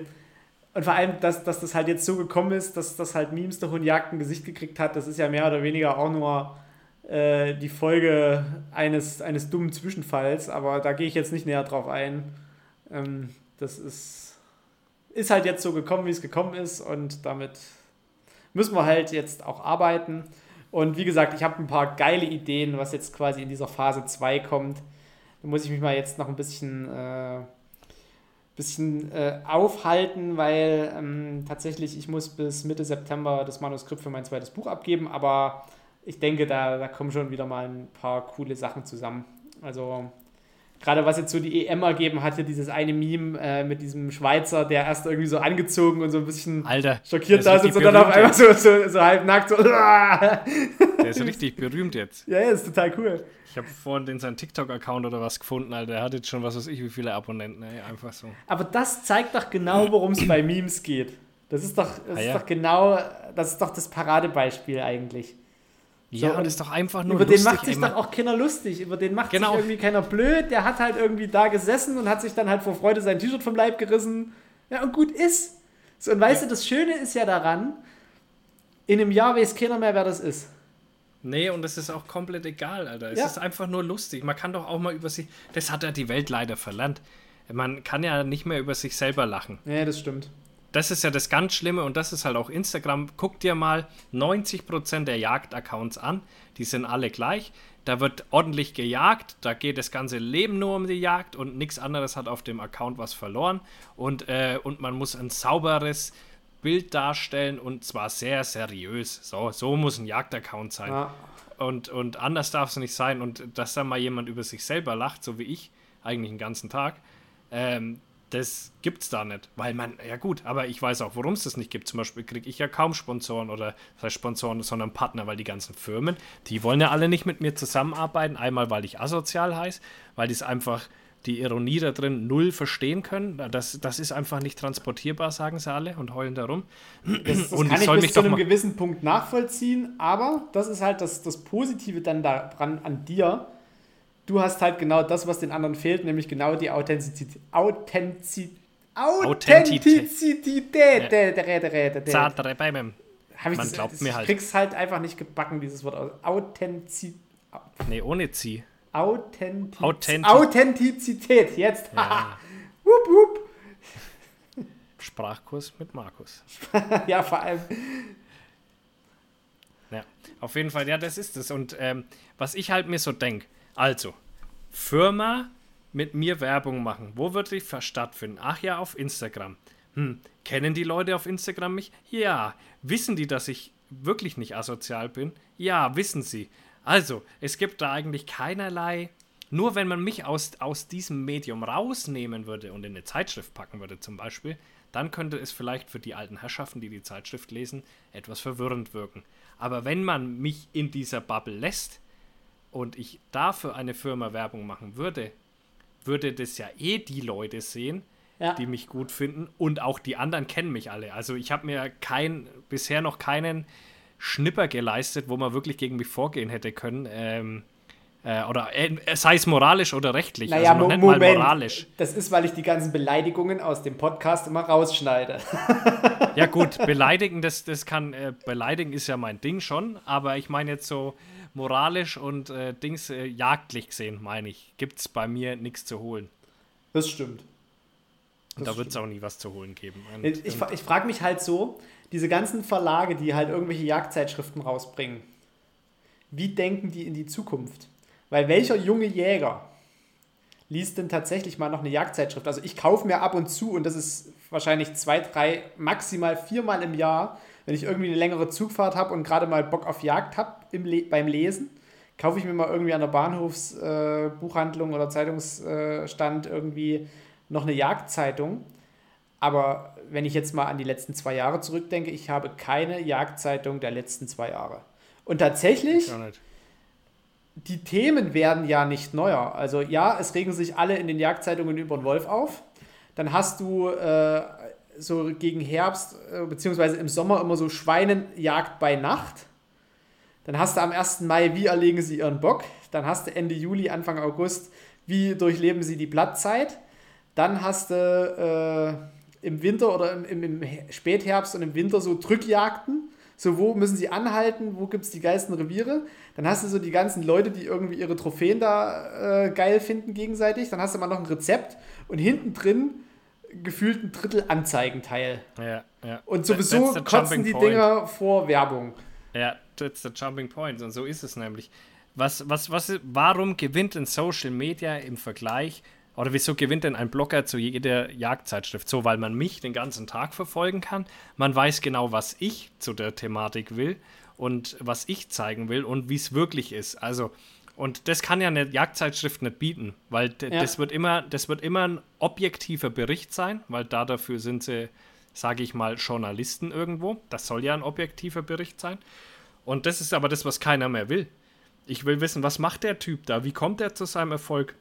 Und vor allem, dass, dass das halt jetzt so gekommen ist, dass das halt Memes der Hundjagd ein Gesicht gekriegt hat, das ist ja mehr oder weniger auch nur äh, die Folge eines, eines dummen Zwischenfalls, aber da gehe ich jetzt nicht näher drauf ein. Ähm, das ist. ist halt jetzt so gekommen, wie es gekommen ist und damit müssen wir halt jetzt auch arbeiten. Und wie gesagt, ich habe ein paar geile Ideen, was jetzt quasi in dieser Phase 2 kommt. Da muss ich mich mal jetzt noch ein bisschen, äh, bisschen äh, aufhalten, weil ähm, tatsächlich ich muss bis Mitte September das Manuskript für mein zweites Buch abgeben, aber ich denke, da, da kommen schon wieder mal ein paar coole Sachen zusammen. Also gerade was jetzt so die EM ergeben hatte, dieses eine Meme äh, mit diesem Schweizer, der erst irgendwie so angezogen und so ein bisschen Alter, schockiert da sitzt und dann auf einmal so, so, so halb nackt so. der ist richtig berühmt jetzt. Ja, ja, ist total cool. Ich habe vorhin den seinen TikTok-Account oder was gefunden, Alter. Der hat jetzt schon was weiß ich, wie viele Abonnenten, ey, einfach so. Aber das zeigt doch genau, worum es bei Memes geht. Das ist doch, das ah, ist ja. doch genau, das ist doch das Paradebeispiel eigentlich. So, ja, und ist doch einfach nur Über lustig, den macht sich doch auch keiner lustig. Über den macht genau. sich irgendwie keiner blöd. Der hat halt irgendwie da gesessen und hat sich dann halt vor Freude sein T-Shirt vom Leib gerissen. Ja, und gut ist. So, und weißt ja. du, das Schöne ist ja daran, in einem Jahr weiß keiner mehr, wer das ist. Nee, und das ist auch komplett egal, Alter. Es ja. ist einfach nur lustig. Man kann doch auch mal über sich. Das hat ja die Welt leider verlernt. Man kann ja nicht mehr über sich selber lachen. Ja, das stimmt das ist ja das ganz Schlimme und das ist halt auch Instagram. Guck dir mal 90% der Jagd-Accounts an, die sind alle gleich. Da wird ordentlich gejagt, da geht das ganze Leben nur um die Jagd und nichts anderes hat auf dem Account was verloren. Und, äh, und man muss ein sauberes Bild darstellen und zwar sehr seriös. So, so muss ein Jagd-Account sein. Ja. Und, und anders darf es nicht sein. Und dass da mal jemand über sich selber lacht, so wie ich, eigentlich den ganzen Tag, ähm, das gibt's da nicht. Weil man, ja gut, aber ich weiß auch, warum es das nicht gibt. Zum Beispiel kriege ich ja kaum Sponsoren oder, das heißt Sponsoren, sondern Partner, weil die ganzen Firmen, die wollen ja alle nicht mit mir zusammenarbeiten. Einmal, weil ich asozial heiße, weil die es einfach die Ironie da drin null verstehen können. Das, das ist einfach nicht transportierbar, sagen sie alle und heulen darum. Das, das und kann ich, ich bis zu einem gewissen Punkt nachvollziehen, aber das ist halt das, das Positive dann daran an dir, du hast halt genau das, was den anderen fehlt, nämlich genau die Authentizität. Authentizität. Authentizität Zartere bei. Man das, glaubt das, mir halt. Ich krieg's halt einfach nicht gebacken, dieses Wort aus. Authentizität. Nee, ohne Zieh. Authentiz Authentiz Authentizität, jetzt. Ja. wupp, wupp. Sprachkurs mit Markus. ja, vor allem. Ja, auf jeden Fall, ja, das ist es. Und ähm, was ich halt mir so denke, also, Firma mit mir Werbung machen. Wo wird die stattfinden? Ach ja, auf Instagram. Hm, kennen die Leute auf Instagram mich? Ja. Wissen die, dass ich wirklich nicht asozial bin? Ja, wissen sie. Also, es gibt da eigentlich keinerlei. Nur wenn man mich aus, aus diesem Medium rausnehmen würde und in eine Zeitschrift packen würde, zum Beispiel, dann könnte es vielleicht für die alten Herrschaften, die die Zeitschrift lesen, etwas verwirrend wirken. Aber wenn man mich in dieser Bubble lässt, und ich dafür eine Firma Werbung machen würde, würde das ja eh die Leute sehen, ja. die mich gut finden und auch die anderen kennen mich alle. Also ich habe mir kein, bisher noch keinen Schnipper geleistet, wo man wirklich gegen mich vorgehen hätte können. Ähm, äh, oder äh, sei es moralisch oder rechtlich. Naja, also noch Moment, mal moralisch. Das ist, weil ich die ganzen Beleidigungen aus dem Podcast immer rausschneide. ja gut, beleidigen, das, das kann, äh, beleidigen ist ja mein Ding schon, aber ich meine jetzt so, moralisch und äh, Dings äh, jagdlich gesehen, meine ich, gibt es bei mir nichts zu holen. Das stimmt. Das und da wird es auch nie was zu holen geben. Und, ich ich, ich frage mich halt so, diese ganzen Verlage, die halt irgendwelche Jagdzeitschriften rausbringen, wie denken die in die Zukunft? Weil welcher junge Jäger liest denn tatsächlich mal noch eine Jagdzeitschrift? Also ich kaufe mir ab und zu, und das ist wahrscheinlich zwei, drei, maximal viermal im Jahr, wenn ich irgendwie eine längere Zugfahrt habe und gerade mal Bock auf Jagd habe Le beim Lesen, kaufe ich mir mal irgendwie an der Bahnhofsbuchhandlung äh, oder Zeitungsstand irgendwie noch eine Jagdzeitung. Aber wenn ich jetzt mal an die letzten zwei Jahre zurückdenke, ich habe keine Jagdzeitung der letzten zwei Jahre. Und tatsächlich, die Themen werden ja nicht neuer. Also ja, es regen sich alle in den Jagdzeitungen über den Wolf auf. Dann hast du äh, so gegen Herbst, äh, beziehungsweise im Sommer immer so Schweinenjagd bei Nacht. Dann hast du am 1. Mai, wie erlegen sie ihren Bock. Dann hast du Ende Juli, Anfang August, wie durchleben sie die Blattzeit. Dann hast du äh, im Winter oder im, im, im, Spätherbst und im Winter so Drückjagden. So, wo müssen sie anhalten, wo gibt es die geilsten Reviere. Dann hast du so die ganzen Leute, die irgendwie ihre Trophäen da äh, geil finden gegenseitig. Dann hast du mal noch ein Rezept und hinten drin gefühlt ein Drittel Anzeigenteil. Ja, ja. Und sowieso kotzen die point. Dinger vor Werbung. Ja, that's the jumping point. Und so ist es nämlich. Was, was, was, warum gewinnt ein Social Media im Vergleich oder wieso gewinnt denn ein Blogger zu jeder Jagdzeitschrift? So, weil man mich den ganzen Tag verfolgen kann. Man weiß genau, was ich zu der Thematik will und was ich zeigen will und wie es wirklich ist. Also, und das kann ja eine Jagdzeitschrift nicht bieten, weil ja. das wird immer, das wird immer ein objektiver Bericht sein, weil da dafür sind sie, sage ich mal, Journalisten irgendwo. Das soll ja ein objektiver Bericht sein. Und das ist aber das, was keiner mehr will. Ich will wissen, was macht der Typ da? Wie kommt er zu seinem Erfolg?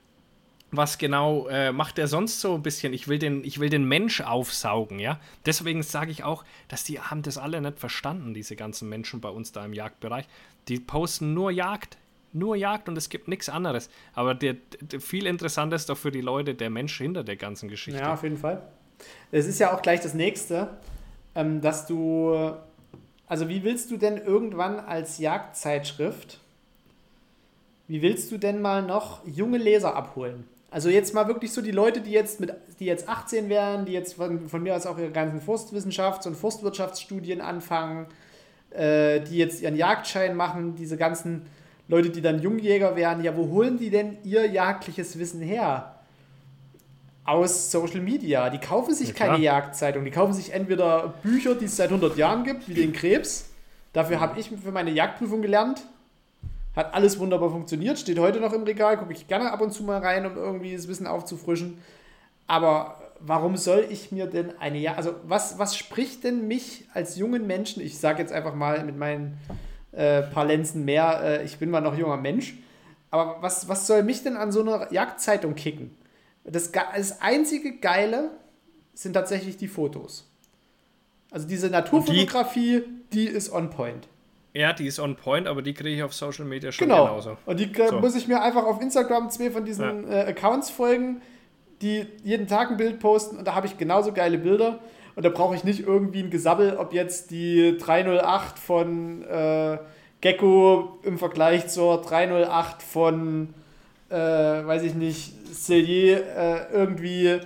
Was genau äh, macht er sonst so ein bisschen? Ich will den, ich will den Mensch aufsaugen, ja. Deswegen sage ich auch, dass die haben das alle nicht verstanden, diese ganzen Menschen bei uns da im Jagdbereich. Die posten nur Jagd, nur Jagd und es gibt nichts anderes. Aber der, der, viel interessanter ist doch für die Leute der Mensch hinter der ganzen Geschichte. Ja, auf jeden Fall. Es ist ja auch gleich das nächste, ähm, dass du. Also, wie willst du denn irgendwann als Jagdzeitschrift wie willst du denn mal noch junge Leser abholen? Also jetzt mal wirklich so die Leute, die jetzt mit, die jetzt 18 wären, die jetzt von, von mir aus auch ihre ganzen Forstwissenschafts- und Forstwirtschaftsstudien anfangen, äh, die jetzt ihren Jagdschein machen, diese ganzen Leute, die dann Jungjäger wären, ja, wo holen die denn ihr jagdliches Wissen her? Aus Social Media. Die kaufen sich ja, keine Jagdzeitung. Die kaufen sich entweder Bücher, die es seit 100 Jahren gibt, wie den Krebs. Dafür habe ich für meine Jagdprüfung gelernt. Hat alles wunderbar funktioniert, steht heute noch im Regal, gucke ich gerne ab und zu mal rein, um irgendwie das Wissen aufzufrischen. Aber warum soll ich mir denn eine ja also was was spricht denn mich als jungen Menschen ich sage jetzt einfach mal mit meinen äh, paar Lenzen mehr äh, ich bin mal noch junger Mensch aber was was soll mich denn an so einer Jagdzeitung kicken das, das einzige geile sind tatsächlich die Fotos also diese Naturfotografie die, die ist on point ja, die ist on point, aber die kriege ich auf Social Media schon genau. genauso. Und die so. muss ich mir einfach auf Instagram zwei von diesen ja. äh, Accounts folgen, die jeden Tag ein Bild posten und da habe ich genauso geile Bilder. Und da brauche ich nicht irgendwie ein Gesabbel, ob jetzt die 308 von äh, Gecko im Vergleich zur 308 von, äh, weiß ich nicht, Cellier äh, irgendwie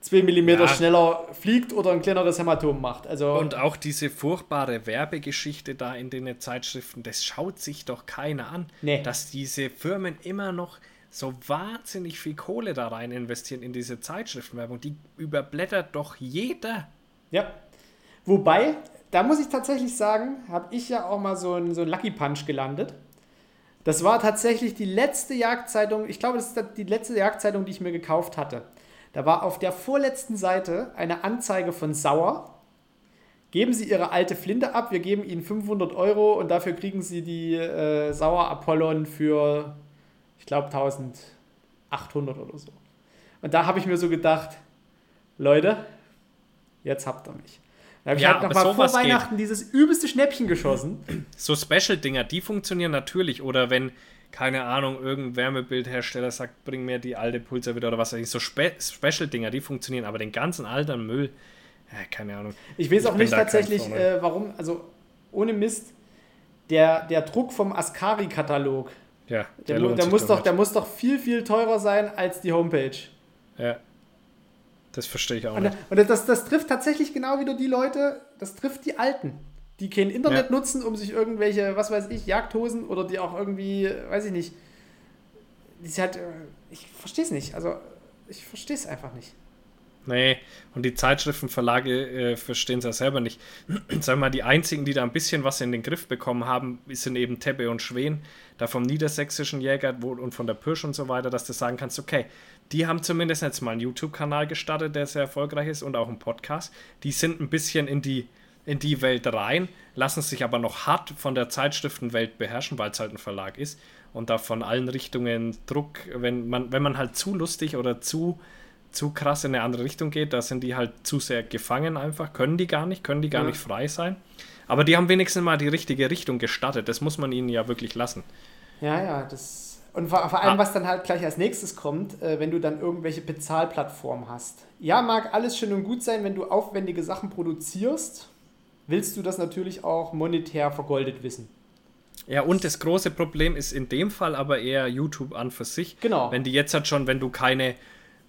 2 mm ja. schneller fliegt oder ein kleineres Hämatom macht. Also und auch diese furchtbare Werbegeschichte da in den Zeitschriften, das schaut sich doch keiner an. Nee. Dass diese Firmen immer noch so wahnsinnig viel Kohle da rein investieren in diese Zeitschriftenwerbung. Die überblättert doch jeder. Ja. Wobei, da muss ich tatsächlich sagen, habe ich ja auch mal so einen so Lucky Punch gelandet. Das war tatsächlich die letzte Jagdzeitung, ich glaube, das ist die letzte Jagdzeitung, die ich mir gekauft hatte. Da war auf der vorletzten Seite eine Anzeige von Sauer. Geben Sie Ihre alte Flinte ab, wir geben Ihnen 500 Euro und dafür kriegen Sie die äh, Sauer Apollon für, ich glaube, 1800 oder so. Und da habe ich mir so gedacht, Leute, jetzt habt ihr mich. Da habe ich ja, halt nochmal vor Weihnachten geht. dieses übelste Schnäppchen geschossen. So Special-Dinger, die funktionieren natürlich. Oder wenn keine Ahnung, irgendein Wärmebildhersteller sagt, bring mir die alte Pulsar wieder oder was weiß ich. So Spe Special-Dinger, die funktionieren, aber den ganzen alten Müll, ja, keine Ahnung. Ich weiß auch nicht tatsächlich, äh, warum, also ohne Mist, der, der Druck vom Ascari-Katalog, ja, der, der, der muss doch, der muss doch viel, viel teurer sein als die Homepage. Ja. Das verstehe ich auch und, nicht. Und das, das trifft tatsächlich genau wieder die Leute, das trifft die Alten die kein Internet ja. nutzen, um sich irgendwelche, was weiß ich, Jagdhosen oder die auch irgendwie, weiß ich nicht, die ist halt, äh, ich verstehe es nicht. Also, ich verstehe es einfach nicht. Nee, und die Zeitschriftenverlage äh, verstehen es ja selber nicht. Sag mal, die einzigen, die da ein bisschen was in den Griff bekommen haben, sind eben Tebbe und Schwen, da vom niedersächsischen Jäger und von der Pirsch und so weiter, dass du sagen kannst, okay, die haben zumindest jetzt mal einen YouTube-Kanal gestartet, der sehr erfolgreich ist und auch einen Podcast. Die sind ein bisschen in die in die Welt rein, lassen sich aber noch hart von der Zeitschriftenwelt beherrschen, weil es halt ein Verlag ist und da von allen Richtungen Druck, wenn man, wenn man halt zu lustig oder zu, zu krass in eine andere Richtung geht, da sind die halt zu sehr gefangen einfach, können die gar nicht, können die gar ja. nicht frei sein. Aber die haben wenigstens mal die richtige Richtung gestartet, das muss man ihnen ja wirklich lassen. Ja, ja, das und vor, vor allem, ah. was dann halt gleich als nächstes kommt, äh, wenn du dann irgendwelche Bezahlplattformen hast. Ja, mag alles schön und gut sein, wenn du aufwendige Sachen produzierst willst du das natürlich auch monetär vergoldet wissen. Ja, und das große Problem ist in dem Fall aber eher YouTube an für sich. Genau. Wenn die jetzt halt schon, wenn du keine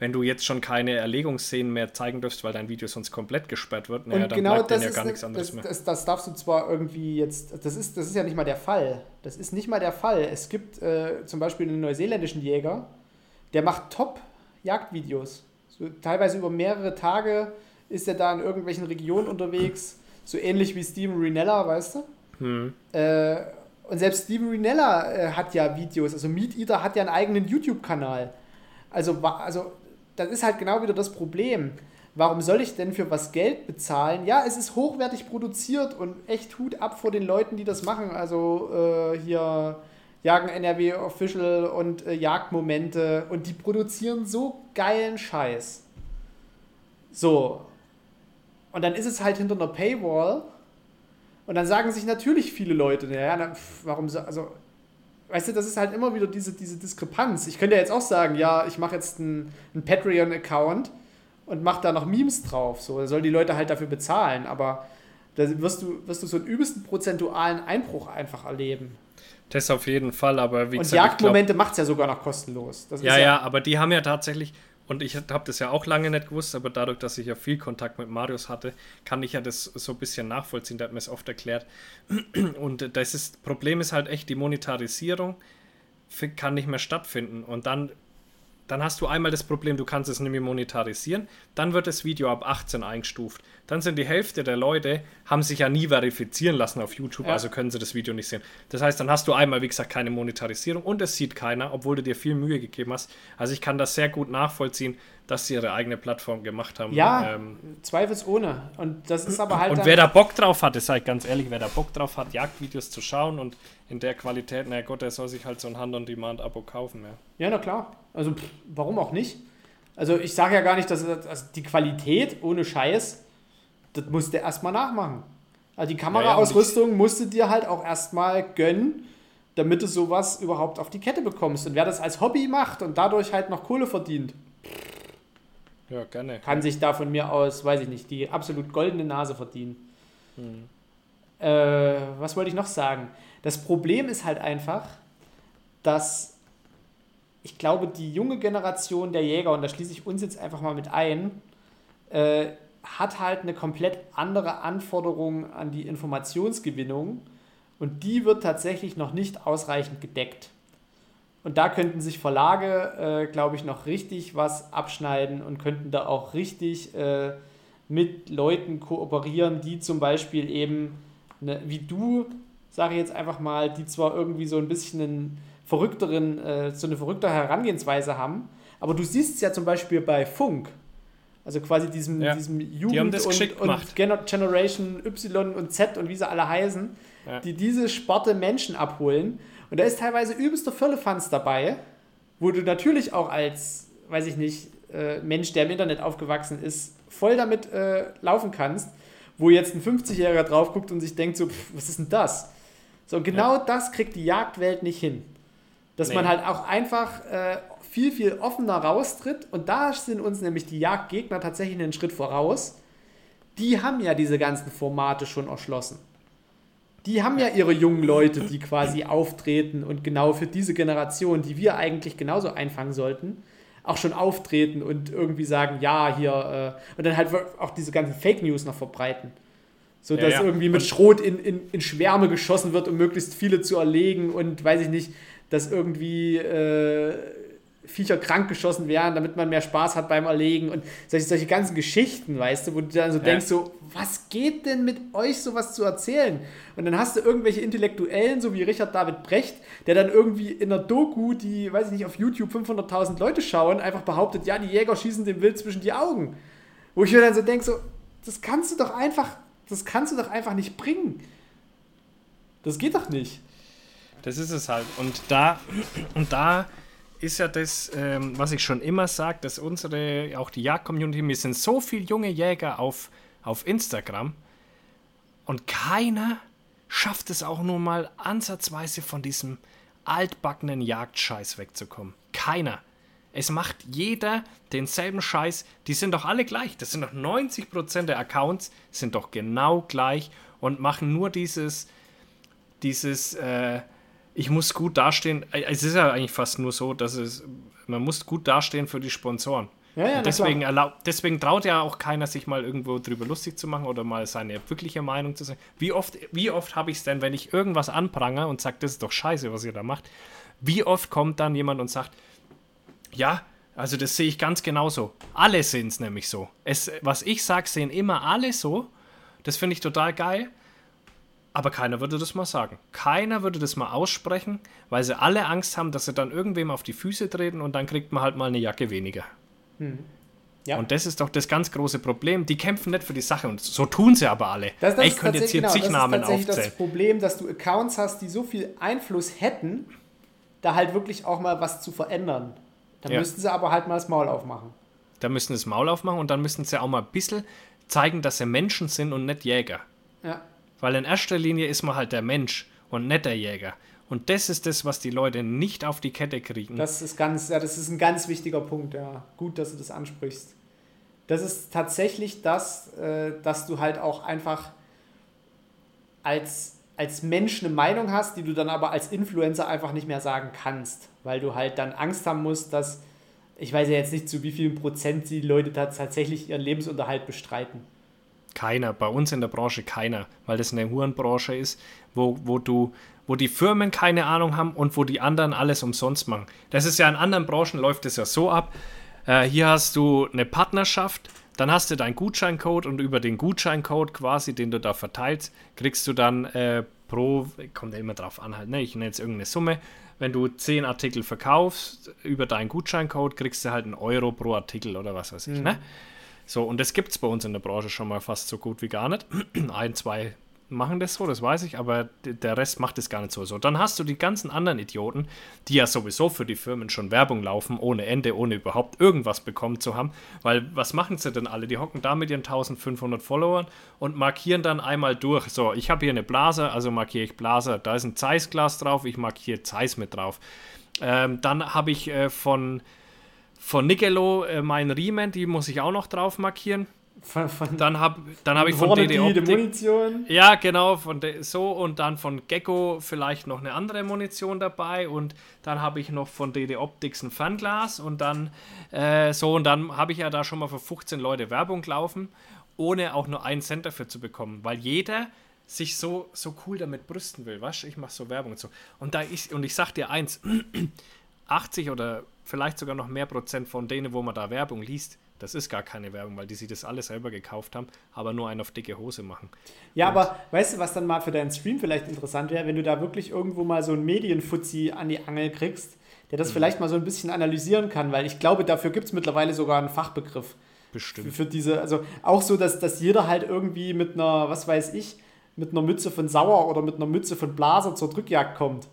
wenn du jetzt schon keine Erlegungsszenen mehr zeigen dürfst, weil dein Video sonst komplett gesperrt wird, naja, dann genau bleibt das ja gar nichts anderes das, mehr. Das, das, darfst du zwar irgendwie jetzt, das ist, das ist ja nicht mal der Fall. Das ist nicht mal der Fall. Es gibt äh, zum Beispiel einen neuseeländischen Jäger, der macht Top-Jagdvideos. So, teilweise über mehrere Tage ist er da in irgendwelchen Regionen unterwegs, so ähnlich wie Steven Rinella, weißt du? Hm. Äh, und selbst Steven Rinella äh, hat ja Videos, also Meat Eater hat ja einen eigenen YouTube-Kanal. Also, also das ist halt genau wieder das Problem. Warum soll ich denn für was Geld bezahlen? Ja, es ist hochwertig produziert und echt Hut ab vor den Leuten, die das machen. Also äh, hier Jagen NRW Official und äh, Jagdmomente und die produzieren so geilen Scheiß. So. Und dann ist es halt hinter einer Paywall und dann sagen sich natürlich viele Leute, naja, na, warum so, also weißt du, das ist halt immer wieder diese, diese Diskrepanz. Ich könnte ja jetzt auch sagen, ja, ich mache jetzt einen, einen Patreon-Account und mache da noch Memes drauf. So, da sollen die Leute halt dafür bezahlen, aber da wirst du, wirst du so einen übelsten prozentualen Einbruch einfach erleben. Das auf jeden Fall, aber wie Und gesagt, Jagdmomente macht es ja sogar noch kostenlos. ja, ja, ja, aber die haben ja tatsächlich, und ich habe das ja auch lange nicht gewusst, aber dadurch, dass ich ja viel Kontakt mit Marius hatte, kann ich ja das so ein bisschen nachvollziehen. Der hat mir es oft erklärt. Und das ist, Problem ist halt echt, die Monetarisierung kann nicht mehr stattfinden. Und dann dann hast du einmal das Problem, du kannst es nicht mehr monetarisieren. Dann wird das Video ab 18 eingestuft. Dann sind die Hälfte der Leute, haben sich ja nie verifizieren lassen auf YouTube, ja. also können sie das Video nicht sehen. Das heißt, dann hast du einmal, wie gesagt, keine Monetarisierung und es sieht keiner, obwohl du dir viel Mühe gegeben hast. Also ich kann das sehr gut nachvollziehen, dass sie ihre eigene Plattform gemacht haben. Ja, ähm, zweifelsohne. Und das ist aber halt. Und wer da Bock drauf hat, ist halt ganz ehrlich, wer da Bock drauf hat, Jagdvideos zu schauen und in der Qualität, na Gott, der soll sich halt so ein Hand-on-Demand-Abo kaufen. Ja. ja, na klar. Also, pff, warum auch nicht? Also, ich sage ja gar nicht, dass also die Qualität ohne Scheiß, das musst du erstmal nachmachen. Also, die Kameraausrüstung ja, ja, musst du dir halt auch erstmal gönnen, damit du sowas überhaupt auf die Kette bekommst. Und wer das als Hobby macht und dadurch halt noch Kohle verdient, ja, gerne. Kann sich da von mir aus, weiß ich nicht, die absolut goldene Nase verdienen. Hm. Äh, was wollte ich noch sagen? Das Problem ist halt einfach, dass ich glaube, die junge Generation der Jäger, und da schließe ich uns jetzt einfach mal mit ein, äh, hat halt eine komplett andere Anforderung an die Informationsgewinnung und die wird tatsächlich noch nicht ausreichend gedeckt. Und da könnten sich Verlage, äh, glaube ich, noch richtig was abschneiden und könnten da auch richtig äh, mit Leuten kooperieren, die zum Beispiel eben, ne, wie du, sage ich jetzt einfach mal, die zwar irgendwie so ein bisschen einen verrückteren, äh, so eine verrücktere Herangehensweise haben, aber du siehst es ja zum Beispiel bei Funk, also quasi diesem, ja. diesem Jugend- und, und Generation Y und Z und wie sie alle heißen, ja. die diese Sparte Menschen abholen und da ist teilweise übelster Völlefanz dabei, wo du natürlich auch als, weiß ich nicht, äh, Mensch, der im Internet aufgewachsen ist, voll damit äh, laufen kannst, wo jetzt ein 50-Jähriger drauf guckt und sich denkt so, pff, was ist denn das? So, genau ja. das kriegt die Jagdwelt nicht hin. Dass nee. man halt auch einfach äh, viel, viel offener raustritt und da sind uns nämlich die Jagdgegner tatsächlich einen Schritt voraus. Die haben ja diese ganzen Formate schon erschlossen die haben ja ihre jungen Leute, die quasi auftreten und genau für diese Generation, die wir eigentlich genauso einfangen sollten, auch schon auftreten und irgendwie sagen, ja, hier, äh, und dann halt auch diese ganzen Fake News noch verbreiten. So dass ja, ja. irgendwie mit Schrot in, in, in Schwärme geschossen wird, um möglichst viele zu erlegen und weiß ich nicht, dass irgendwie äh, Viecher krank geschossen werden, damit man mehr Spaß hat beim Erlegen und solche, solche ganzen Geschichten, weißt du, wo du dann so ja. denkst, so, was geht denn mit euch sowas zu erzählen? Und dann hast du irgendwelche Intellektuellen, so wie Richard David Brecht, der dann irgendwie in der Doku, die, weiß ich nicht, auf YouTube 500.000 Leute schauen, einfach behauptet, ja, die Jäger schießen dem Wild zwischen die Augen. Wo ich mir dann so denke, so, das kannst du doch einfach, das kannst du doch einfach nicht bringen. Das geht doch nicht. Das ist es halt. Und da, und da ist ja das, ähm, was ich schon immer sage, dass unsere, auch die Jagd-Community, wir sind so viele junge Jäger auf, auf Instagram und keiner schafft es auch nur mal ansatzweise von diesem altbackenen Jagdscheiß wegzukommen. Keiner. Es macht jeder denselben Scheiß. Die sind doch alle gleich. Das sind doch 90% der Accounts sind doch genau gleich und machen nur dieses, dieses, äh, ich muss gut dastehen. Äh, es ist ja eigentlich fast nur so, dass es, man muss gut dastehen für die Sponsoren. Ja, ja, deswegen, erlaub, deswegen traut ja auch keiner, sich mal irgendwo drüber lustig zu machen oder mal seine wirkliche Meinung zu sagen. Wie oft, wie oft habe ich es denn, wenn ich irgendwas anprangere und sage, das ist doch scheiße, was ihr da macht, wie oft kommt dann jemand und sagt, ja, also das sehe ich ganz genauso. Alle sehen es nämlich so. Es, was ich sage, sehen immer alle so. Das finde ich total geil. Aber keiner würde das mal sagen. Keiner würde das mal aussprechen, weil sie alle Angst haben, dass sie dann irgendwem auf die Füße treten und dann kriegt man halt mal eine Jacke weniger. Hm. Ja. Und das ist doch das ganz große Problem. Die kämpfen nicht für die Sache und so tun sie aber alle. Das, das ich könnte jetzt hier genau, zig Namen aufzählen. Das ist das Problem, dass du Accounts hast, die so viel Einfluss hätten, da halt wirklich auch mal was zu verändern. Dann ja. müssten sie aber halt mal das Maul aufmachen. Da müssen sie das Maul aufmachen und dann müssten sie auch mal ein bisschen zeigen, dass sie Menschen sind und nicht Jäger. Ja. Weil in erster Linie ist man halt der Mensch und nicht der Jäger. Und das ist das, was die Leute nicht auf die Kette kriegen. Das ist ganz, ja, das ist ein ganz wichtiger Punkt, ja. Gut, dass du das ansprichst. Das ist tatsächlich das, äh, dass du halt auch einfach als, als Mensch eine Meinung hast, die du dann aber als Influencer einfach nicht mehr sagen kannst, weil du halt dann Angst haben musst, dass, ich weiß ja jetzt nicht, zu wie vielen Prozent die Leute da tatsächlich ihren Lebensunterhalt bestreiten. Keiner, bei uns in der Branche keiner, weil das eine Hurenbranche ist, wo, wo du wo die Firmen keine Ahnung haben und wo die anderen alles umsonst machen. Das ist ja in anderen Branchen läuft es ja so ab. Äh, hier hast du eine Partnerschaft, dann hast du deinen Gutscheincode und über den Gutscheincode quasi, den du da verteilst, kriegst du dann äh, pro, kommt ja immer drauf an halt, ne? ich nenne jetzt irgendeine Summe, wenn du 10 Artikel verkaufst über deinen Gutscheincode, kriegst du halt einen Euro pro Artikel oder was weiß ich, mhm. ne? So, und das gibt es bei uns in der Branche schon mal fast so gut wie gar nicht. Ein, zwei machen das so, das weiß ich, aber der Rest macht es gar nicht so. So, dann hast du die ganzen anderen Idioten, die ja sowieso für die Firmen schon Werbung laufen, ohne Ende, ohne überhaupt irgendwas bekommen zu haben. Weil was machen sie denn alle? Die hocken da mit ihren 1500 Followern und markieren dann einmal durch. So, ich habe hier eine Blase, also markiere ich Blase. Da ist ein Zeiss-Glas drauf, ich markiere Zeiss mit drauf. Ähm, dann habe ich äh, von, von Nicolo äh, meinen Riemen, die muss ich auch noch drauf markieren. Von, von dann habe dann hab ich von DD Optik, Munition. Ja, genau, von de, so und dann von Gecko vielleicht noch eine andere Munition dabei und dann habe ich noch von DD Optics ein Fernglas und dann äh, so und dann habe ich ja da schon mal für 15 Leute Werbung laufen, ohne auch nur einen Cent dafür zu bekommen, weil jeder sich so, so cool damit brüsten will, weißt ich mache so Werbung und so. Und da ich, und ich sag dir eins, 80 oder vielleicht sogar noch mehr Prozent von denen, wo man da Werbung liest, das ist gar keine Werbung, weil die sich das alles selber gekauft haben, aber nur einen auf dicke Hose machen. Ja, und aber weißt du, was dann mal für deinen Stream vielleicht interessant wäre, wenn du da wirklich irgendwo mal so einen Medienfuzzi an die Angel kriegst, der das mhm. vielleicht mal so ein bisschen analysieren kann, weil ich glaube, dafür gibt es mittlerweile sogar einen Fachbegriff. Bestimmt. Für, für, diese, also auch so, dass, dass jeder halt irgendwie mit einer, was weiß ich, mit einer Mütze von Sauer oder mit einer Mütze von Blaser zur Drückjagd kommt.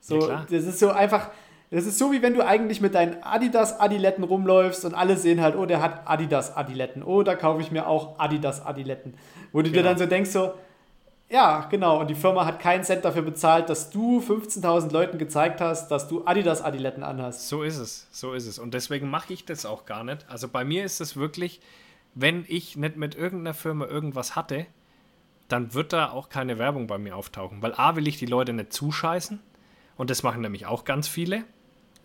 So, ja, das ist so einfach, das ist so, wie wenn du eigentlich mit deinen Adidas-Adiletten rumläufst und alle sehen halt, oh, der hat Adidas-Adiletten. Oh, da kaufe ich mir auch Adidas-Adiletten. Wo du genau. dir dann so denkst, so, ja, genau. Und die Firma hat keinen Cent dafür bezahlt, dass du 15.000 Leuten gezeigt hast, dass du Adidas-Adiletten anhast. So ist es, so ist es. Und deswegen mache ich das auch gar nicht. Also bei mir ist es wirklich, wenn ich nicht mit irgendeiner Firma irgendwas hatte, dann wird da auch keine Werbung bei mir auftauchen. Weil A, will ich die Leute nicht zuscheißen. Und das machen nämlich auch ganz viele.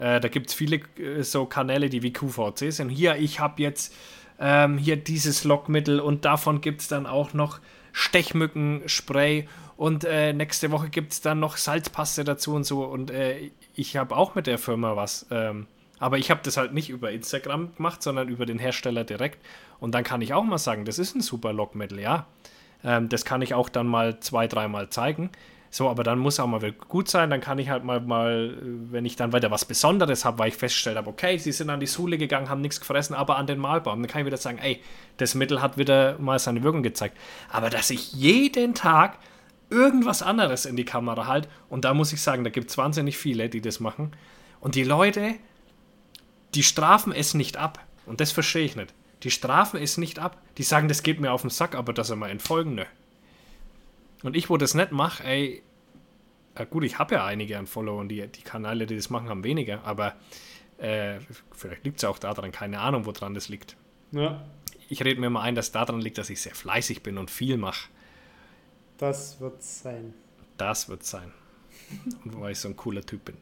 Äh, da gibt es viele äh, so Kanäle, die wie QVC sind. Hier, ich habe jetzt ähm, hier dieses Lockmittel und davon gibt es dann auch noch Stechmückenspray und äh, nächste Woche gibt es dann noch Salzpaste dazu und so. Und äh, ich habe auch mit der Firma was. Ähm, aber ich habe das halt nicht über Instagram gemacht, sondern über den Hersteller direkt. Und dann kann ich auch mal sagen, das ist ein super Lockmittel, ja. Ähm, das kann ich auch dann mal zwei, dreimal zeigen. So, aber dann muss auch mal gut sein. Dann kann ich halt mal, mal wenn ich dann weiter was Besonderes habe, weil ich festgestellt habe, okay, sie sind an die Schule gegangen, haben nichts gefressen, aber an den Mahlbaum. Dann kann ich wieder sagen, ey, das Mittel hat wieder mal seine Wirkung gezeigt. Aber dass ich jeden Tag irgendwas anderes in die Kamera halte, und da muss ich sagen, da gibt es wahnsinnig viele, die das machen. Und die Leute, die strafen es nicht ab. Und das verstehe ich nicht. Die strafen es nicht ab. Die sagen, das geht mir auf den Sack, aber dass er mal entfolgen, nö. Und ich, wo das nicht mache, ey, ja gut, ich habe ja einige an Follow die, die Kanäle, die das machen, haben weniger, aber äh, vielleicht liegt es auch daran, keine Ahnung, woran das liegt. Ja. Ich rede mir mal ein, dass daran liegt, dass ich sehr fleißig bin und viel mache. Das wird sein. Das wird sein. weil ich so ein cooler Typ bin.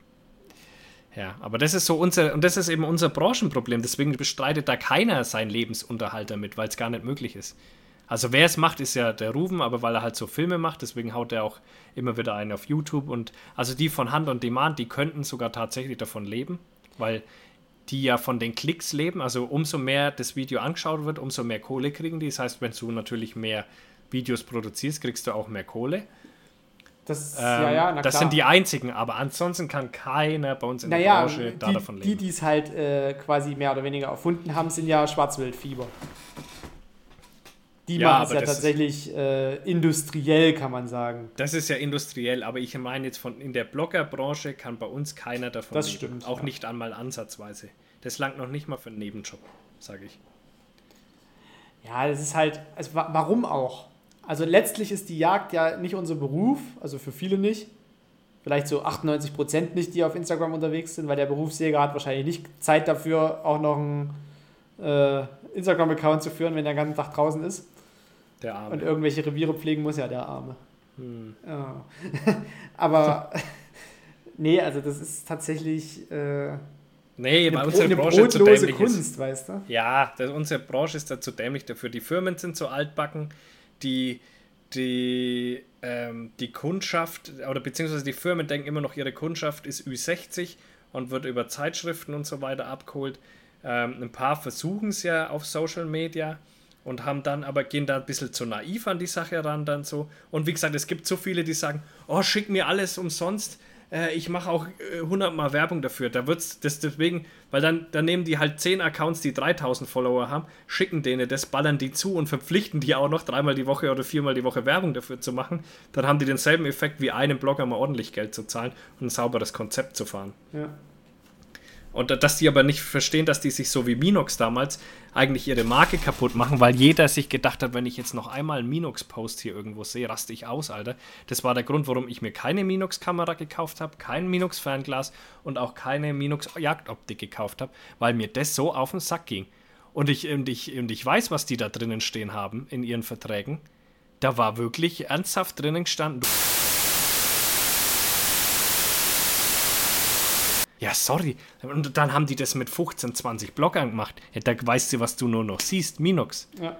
Ja, aber das ist so unser, und das ist eben unser Branchenproblem. Deswegen bestreitet da keiner seinen Lebensunterhalt damit, weil es gar nicht möglich ist. Also wer es macht, ist ja der Ruben, aber weil er halt so Filme macht, deswegen haut er auch immer wieder einen auf YouTube. Und also die von Hand und Demand, die könnten sogar tatsächlich davon leben, weil die ja von den Klicks leben. Also umso mehr das Video angeschaut wird, umso mehr Kohle kriegen die. Das heißt, wenn du natürlich mehr Videos produzierst, kriegst du auch mehr Kohle. Das, ähm, ja, ja, das sind die einzigen, aber ansonsten kann keiner bei uns in naja, der Branche die, davon leben. Die, die es halt äh, quasi mehr oder weniger erfunden haben, sind ja Schwarzwildfieber. Die ja, machen es ja tatsächlich äh, industriell, kann man sagen. Das ist ja industriell, aber ich meine jetzt von in der Bloggerbranche kann bei uns keiner davon das leben. Stimmt, auch ja. nicht einmal ansatzweise. Das langt noch nicht mal für einen Nebenjob, sage ich. Ja, das ist halt, also warum auch? Also letztlich ist die Jagd ja nicht unser Beruf, also für viele nicht. Vielleicht so 98 Prozent nicht, die auf Instagram unterwegs sind, weil der Berufsjäger hat wahrscheinlich nicht Zeit dafür, auch noch einen äh, Instagram-Account zu führen, wenn der den ganzen Tag draußen ist. Der Arme. Und irgendwelche Reviere pflegen muss ja der Arme. Hm. Ja. Aber nee, also das ist tatsächlich. Äh, Nee, eine, unsere eine Branche brotlose zu Kunst, ist. weißt du? Ja, das, unsere Branche ist da zu dämlich dafür. Die Firmen sind so altbacken, die, die, ähm, die Kundschaft, oder beziehungsweise die Firmen denken immer noch, ihre Kundschaft ist Ü60 und wird über Zeitschriften und so weiter abgeholt. Ähm, ein paar versuchen es ja auf Social Media, und haben dann aber gehen da ein bisschen zu naiv an die Sache ran dann so. Und wie gesagt, es gibt so viele, die sagen, oh, schick mir alles umsonst. Äh, ich mache auch äh, 100 Mal Werbung dafür. Da wird's das deswegen, weil dann, dann nehmen die halt 10 Accounts, die 3000 Follower haben, schicken denen das, ballern die zu und verpflichten die auch noch dreimal die Woche oder viermal die Woche Werbung dafür zu machen. Dann haben die denselben Effekt wie einem Blogger mal ordentlich Geld zu zahlen und ein sauberes Konzept zu fahren. Ja. Und dass die aber nicht verstehen, dass die sich so wie Minox damals eigentlich ihre Marke kaputt machen, weil jeder sich gedacht hat, wenn ich jetzt noch einmal einen Minox-Post hier irgendwo sehe, raste ich aus, Alter. Das war der Grund, warum ich mir keine Minox-Kamera gekauft habe, kein Minox-Fernglas und auch keine Minox-Jagdoptik gekauft habe, weil mir das so auf den Sack ging. Und ich, und, ich, und ich weiß, was die da drinnen stehen haben in ihren Verträgen. Da war wirklich ernsthaft drinnen gestanden. Ja, sorry. Und dann haben die das mit 15, 20 Blockern gemacht. Ja, da weißt du, was du nur noch siehst. Minox. Ja.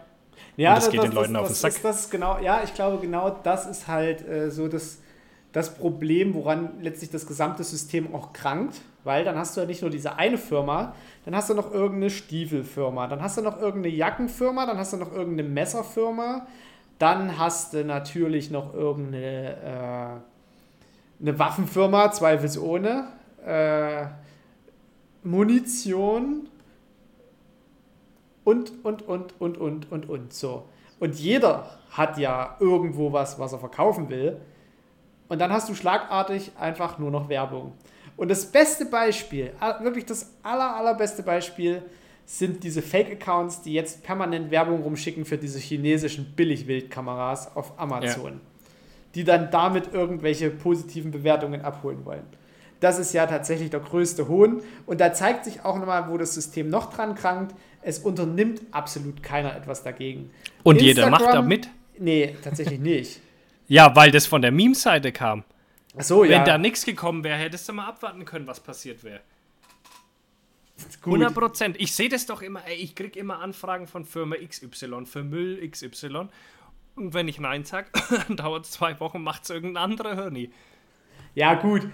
Ja, das, das geht das, den Leuten das, auf den Sack. Ist, das ist genau, ja, ich glaube, genau das ist halt äh, so das, das Problem, woran letztlich das gesamte System auch krankt. Weil dann hast du ja nicht nur diese eine Firma, dann hast du noch irgendeine Stiefelfirma, dann hast du noch irgendeine Jackenfirma, dann hast du noch irgendeine Messerfirma, dann hast du natürlich noch irgendeine äh, eine Waffenfirma, zweifelsohne äh, Munition und, und, und, und, und, und, und. So. Und jeder hat ja irgendwo was, was er verkaufen will. Und dann hast du schlagartig einfach nur noch Werbung. Und das beste Beispiel, wirklich das aller, allerbeste Beispiel, sind diese Fake-Accounts, die jetzt permanent Werbung rumschicken für diese chinesischen Billigwildkameras auf Amazon. Ja. Die dann damit irgendwelche positiven Bewertungen abholen wollen. Das ist ja tatsächlich der größte Hohn. Und da zeigt sich auch nochmal, wo das System noch dran krankt. Es unternimmt absolut keiner etwas dagegen. Und Instagram, jeder macht da mit? Nee, tatsächlich nicht. ja, weil das von der Meme-Seite kam. Ach so, Wenn ja. da nichts gekommen wäre, hättest du mal abwarten können, was passiert wäre. 100 Prozent. Ich sehe das doch immer, ey, ich kriege immer Anfragen von Firma XY für Müll XY. Und wenn ich Nein sage, dann dauert es zwei Wochen, macht es irgendein anderer Hirni. Ja, gut.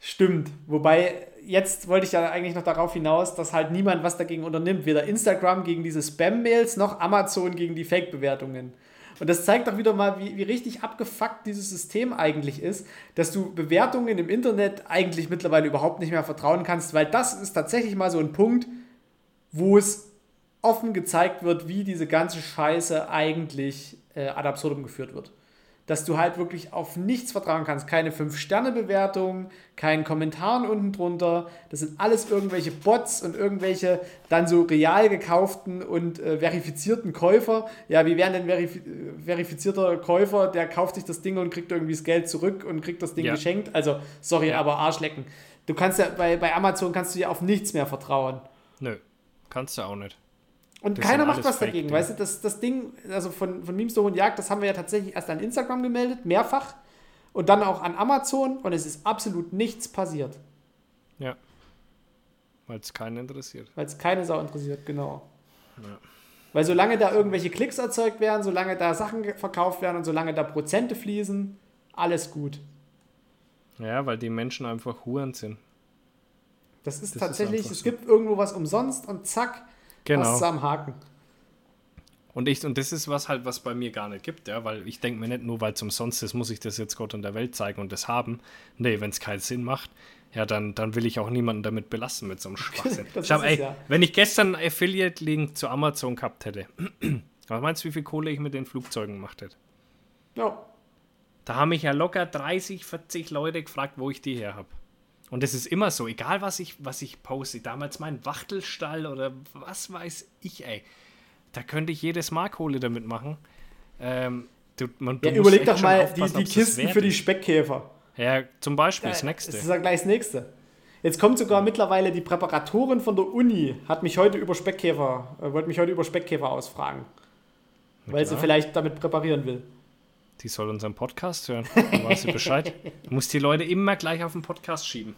Stimmt. Wobei, jetzt wollte ich ja eigentlich noch darauf hinaus, dass halt niemand was dagegen unternimmt. Weder Instagram gegen diese Spam-Mails noch Amazon gegen die Fake-Bewertungen. Und das zeigt doch wieder mal, wie, wie richtig abgefuckt dieses System eigentlich ist, dass du Bewertungen im Internet eigentlich mittlerweile überhaupt nicht mehr vertrauen kannst, weil das ist tatsächlich mal so ein Punkt, wo es offen gezeigt wird, wie diese ganze Scheiße eigentlich äh, ad absurdum geführt wird dass du halt wirklich auf nichts vertrauen kannst. Keine 5-Sterne-Bewertung, keinen Kommentaren unten drunter. Das sind alles irgendwelche Bots und irgendwelche dann so real gekauften und äh, verifizierten Käufer. Ja, wie wären denn verif verifizierter Käufer, der kauft sich das Ding und kriegt irgendwie das Geld zurück und kriegt das Ding ja. geschenkt? Also, sorry, ja. aber Arschlecken. Du kannst ja, bei, bei Amazon kannst du ja auf nichts mehr vertrauen. Nö, kannst du auch nicht. Und das keiner macht was dagegen, weißt du? Das, das Ding, also von, von Memestore und Jagd, das haben wir ja tatsächlich erst an Instagram gemeldet, mehrfach. Und dann auch an Amazon und es ist absolut nichts passiert. Ja. Weil es keinen interessiert. Weil es keine Sau interessiert, genau. Ja. Weil solange da irgendwelche Klicks erzeugt werden, solange da Sachen verkauft werden und solange da Prozente fließen, alles gut. Ja, weil die Menschen einfach Huren sind. Das ist das tatsächlich, ist es so. gibt irgendwo was umsonst und zack, genau. was am Haken. Und, ich, und das ist was halt, was bei mir gar nicht gibt, ja, weil ich denke mir nicht nur, weil es umsonst ist, muss ich das jetzt Gott und der Welt zeigen und das haben. Nee, wenn es keinen Sinn macht, ja, dann, dann will ich auch niemanden damit belasten mit so einem Schwachsinn. ich hab, ey, ja. Wenn ich gestern einen Affiliate-Link zu Amazon gehabt hätte, was meinst du, wie viel Kohle ich mit den Flugzeugen gemacht hätte? Ja. Da haben mich ja locker 30, 40 Leute gefragt, wo ich die her habe. Und es ist immer so, egal was ich, was ich poste, damals mein Wachtelstall oder was weiß ich, ey. Da könnte ich jedes Mal Kohle damit machen. Ähm, du, man, du ja, überleg doch mal die, die Kisten für die Speckkäfer. Ja, zum Beispiel das nächste. Das ist ja gleich das nächste. Jetzt kommt sogar mittlerweile die Präparatorin von der Uni, hat mich heute über Speckkäfer, äh, wollte mich heute über Speckkäfer ausfragen. Weil klar. sie vielleicht damit präparieren will. Die soll unseren Podcast hören. Dann weiß sie Bescheid. Du musst die Leute immer gleich auf den Podcast schieben.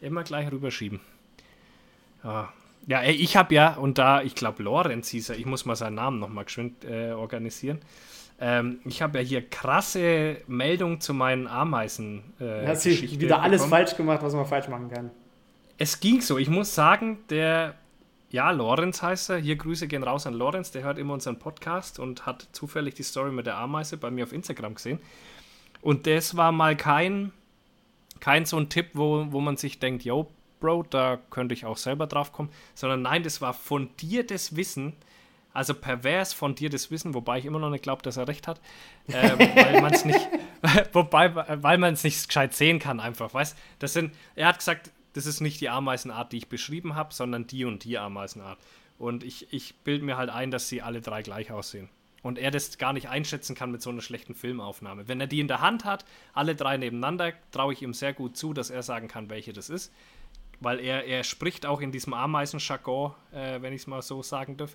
Immer gleich rüberschieben. Ja, ja ich habe ja, und da, ich glaube, Lorenz hieß er, ich muss mal seinen Namen nochmal geschwind äh, organisieren. Ähm, ich habe ja hier krasse Meldungen zu meinen Ameisen. Äh, Hast du wieder alles bekommen. falsch gemacht, was man falsch machen kann? Es ging so. Ich muss sagen, der, ja, Lorenz heißt er. Hier Grüße gehen raus an Lorenz. Der hört immer unseren Podcast und hat zufällig die Story mit der Ameise bei mir auf Instagram gesehen. Und das war mal kein, kein so ein Tipp, wo, wo man sich denkt, yo, Bro, da könnte ich auch selber drauf kommen. Sondern nein, das war fundiertes Wissen also pervers von dir das Wissen, wobei ich immer noch nicht glaube, dass er recht hat, äh, weil man es nicht, wobei, weil man es nicht gescheit sehen kann einfach, weißt? Das sind, er hat gesagt, das ist nicht die Ameisenart, die ich beschrieben habe, sondern die und die Ameisenart. Und ich, ich bilde mir halt ein, dass sie alle drei gleich aussehen. Und er das gar nicht einschätzen kann mit so einer schlechten Filmaufnahme. Wenn er die in der Hand hat, alle drei nebeneinander, traue ich ihm sehr gut zu, dass er sagen kann, welche das ist. Weil er, er spricht auch in diesem Ameisenjargon, äh, wenn ich es mal so sagen darf.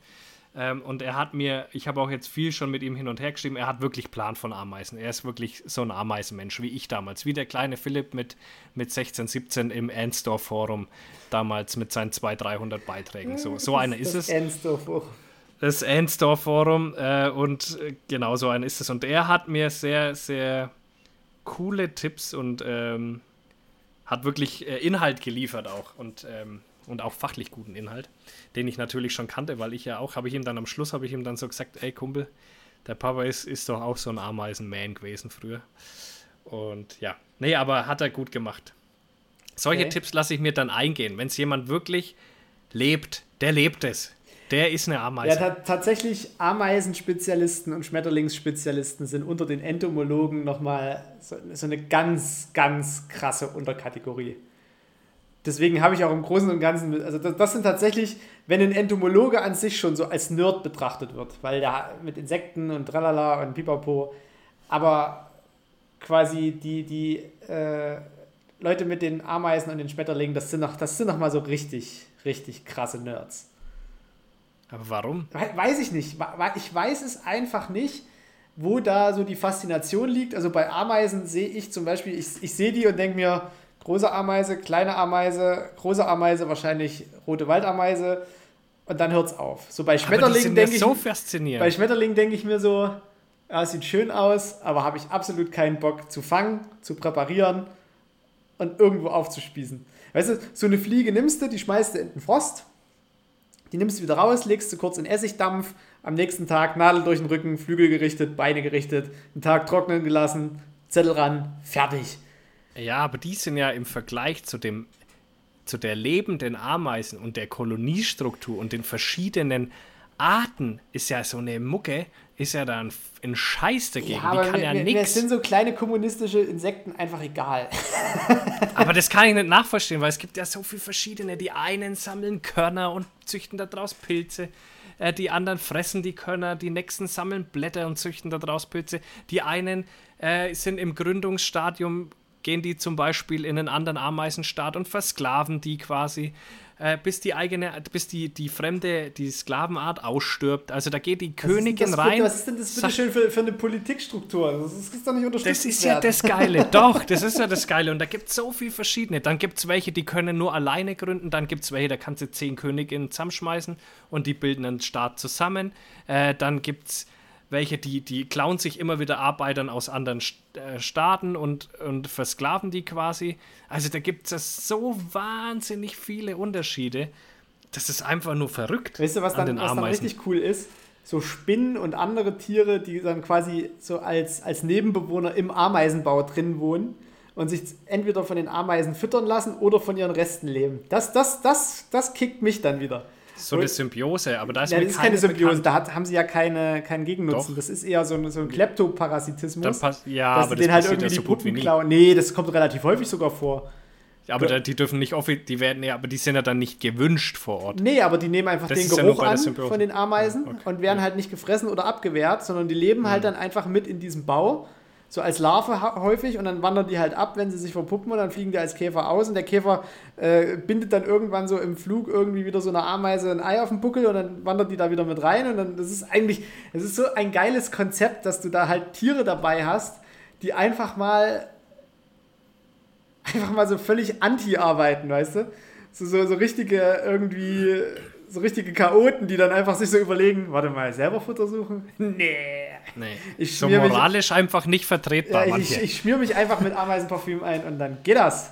Ähm, und er hat mir, ich habe auch jetzt viel schon mit ihm hin und her geschrieben, er hat wirklich Plan von Ameisen. Er ist wirklich so ein Ameisenmensch, wie ich damals. Wie der kleine Philipp mit, mit 16, 17 im Ensdorf Forum damals mit seinen 200, 300 Beiträgen. So, so einer ist es. Ensdorf Forum. Das Ensdorf Forum äh, und äh, genau so einer ist es. Und er hat mir sehr, sehr coole Tipps und ähm, hat wirklich äh, Inhalt geliefert auch. Und ähm, und auch fachlich guten Inhalt, den ich natürlich schon kannte, weil ich ja auch, habe ich ihm dann am Schluss, habe ich ihm dann so gesagt, ey Kumpel, der Papa ist, ist doch auch so ein Ameisenman gewesen früher. Und ja, nee, aber hat er gut gemacht. Solche okay. Tipps lasse ich mir dann eingehen. Wenn es jemand wirklich lebt, der lebt es. Der ist eine Ameise. Ja, tatsächlich Ameisenspezialisten und Schmetterlingsspezialisten sind unter den Entomologen nochmal so, so eine ganz, ganz krasse Unterkategorie deswegen habe ich auch im Großen und Ganzen, also das, sind tatsächlich, wenn ein Entomologe an sich schon so als Nerd betrachtet wird, weil da mit Insekten und Tralala und Pipapo, aber quasi die, die äh, Leute mit den Ameisen und den Schmetterlingen, das sind noch, das sind noch mal so richtig, richtig krasse Nerds. Aber warum? Weiß ich nicht. Ich weiß es einfach nicht, wo da so die Faszination liegt. Also bei Ameisen sehe ich zum Beispiel, ich, ich sehe die und denke mir, große Ameise, kleine Ameise, große Ameise, wahrscheinlich rote Waldameise und dann hört es auf. So bei Schmetterlingen denke ich. so faszinierend. Bei Schmetterlingen denke ich mir so, ja, sieht schön aus, aber habe ich absolut keinen Bock zu fangen, zu präparieren und irgendwo aufzuspießen. Weißt du, so eine Fliege nimmst du, die schmeißt du in den Frost, die nimmst du wieder raus, legst du kurz in Essigdampf, am nächsten Tag Nadel durch den Rücken, Flügel gerichtet, Beine gerichtet, einen Tag trocknen gelassen, Zettel ran, fertig. Ja, aber die sind ja im Vergleich zu dem zu der lebenden Ameisen und der Koloniestruktur und den verschiedenen Arten ist ja so eine Mucke, ist ja dann ein Scheiß dagegen. Ja, die kann mir, ja nichts. Mir sind so kleine kommunistische Insekten einfach egal. aber das kann ich nicht nachverstehen, weil es gibt ja so viele verschiedene. Die einen sammeln Körner und züchten daraus Pilze. Äh, die anderen fressen die Körner. Die nächsten sammeln Blätter und züchten daraus Pilze. Die einen äh, sind im Gründungsstadium gehen die zum Beispiel in einen anderen Ameisenstaat und versklaven die quasi, äh, bis die eigene, bis die, die fremde, die Sklavenart ausstirbt. Also da geht die was Königin rein. Für, was ist denn das bitte schön für, für eine Politikstruktur? Das ist, das ist doch nicht unterstützenswert. Das ist ja das Geile. doch, das ist ja das Geile. Und da gibt es so viele verschiedene. Dann gibt es welche, die können nur alleine gründen. Dann gibt es welche, da kannst du zehn Königinnen zusammenschmeißen und die bilden einen Staat zusammen. Äh, dann gibt es welche, die, die klauen sich immer wieder Arbeitern aus anderen äh, Staaten und, und versklaven die quasi. Also da gibt es so wahnsinnig viele Unterschiede. Das ist einfach nur verrückt. Weißt du, was dann, was dann richtig cool ist? So Spinnen und andere Tiere, die dann quasi so als, als Nebenbewohner im Ameisenbau drin wohnen und sich entweder von den Ameisen füttern lassen oder von ihren Resten leben. Das, das, das, das kickt mich dann wieder. So eine Symbiose, aber da ist ja, mir das ist keine Symbiose, bekannt. da hat, haben sie ja keine, keinen Gegennutzen. Doch. Das ist eher so ein, so ein Kleptoparasitismus. ja, dass aber den halt irgendwie ja so die Puppen klauen. Nee, das kommt relativ häufig sogar vor. Ja, aber da, die dürfen nicht die werden ja, aber die sind ja dann nicht gewünscht vor Ort. Nee, aber die nehmen einfach das den Geruch ja an von den Ameisen okay. und werden halt nicht gefressen oder abgewehrt, sondern die leben halt halt dann einfach mit in diesem Bau so als Larve häufig und dann wandern die halt ab, wenn sie sich verpuppen und dann fliegen die als Käfer aus und der Käfer äh, bindet dann irgendwann so im Flug irgendwie wieder so eine Ameise ein Ei auf den Buckel und dann wandert die da wieder mit rein und dann das ist eigentlich, es ist so ein geiles Konzept, dass du da halt Tiere dabei hast, die einfach mal einfach mal so völlig anti arbeiten, weißt du? So, so, so richtige irgendwie so richtige Chaoten, die dann einfach sich so überlegen, warte mal, selber Futter suchen? Nee. Nee. Ich so moralisch mich, einfach nicht vertretbar. Ja, ich, ich schmier mich einfach mit Ameisenparfüm ein und dann geht das.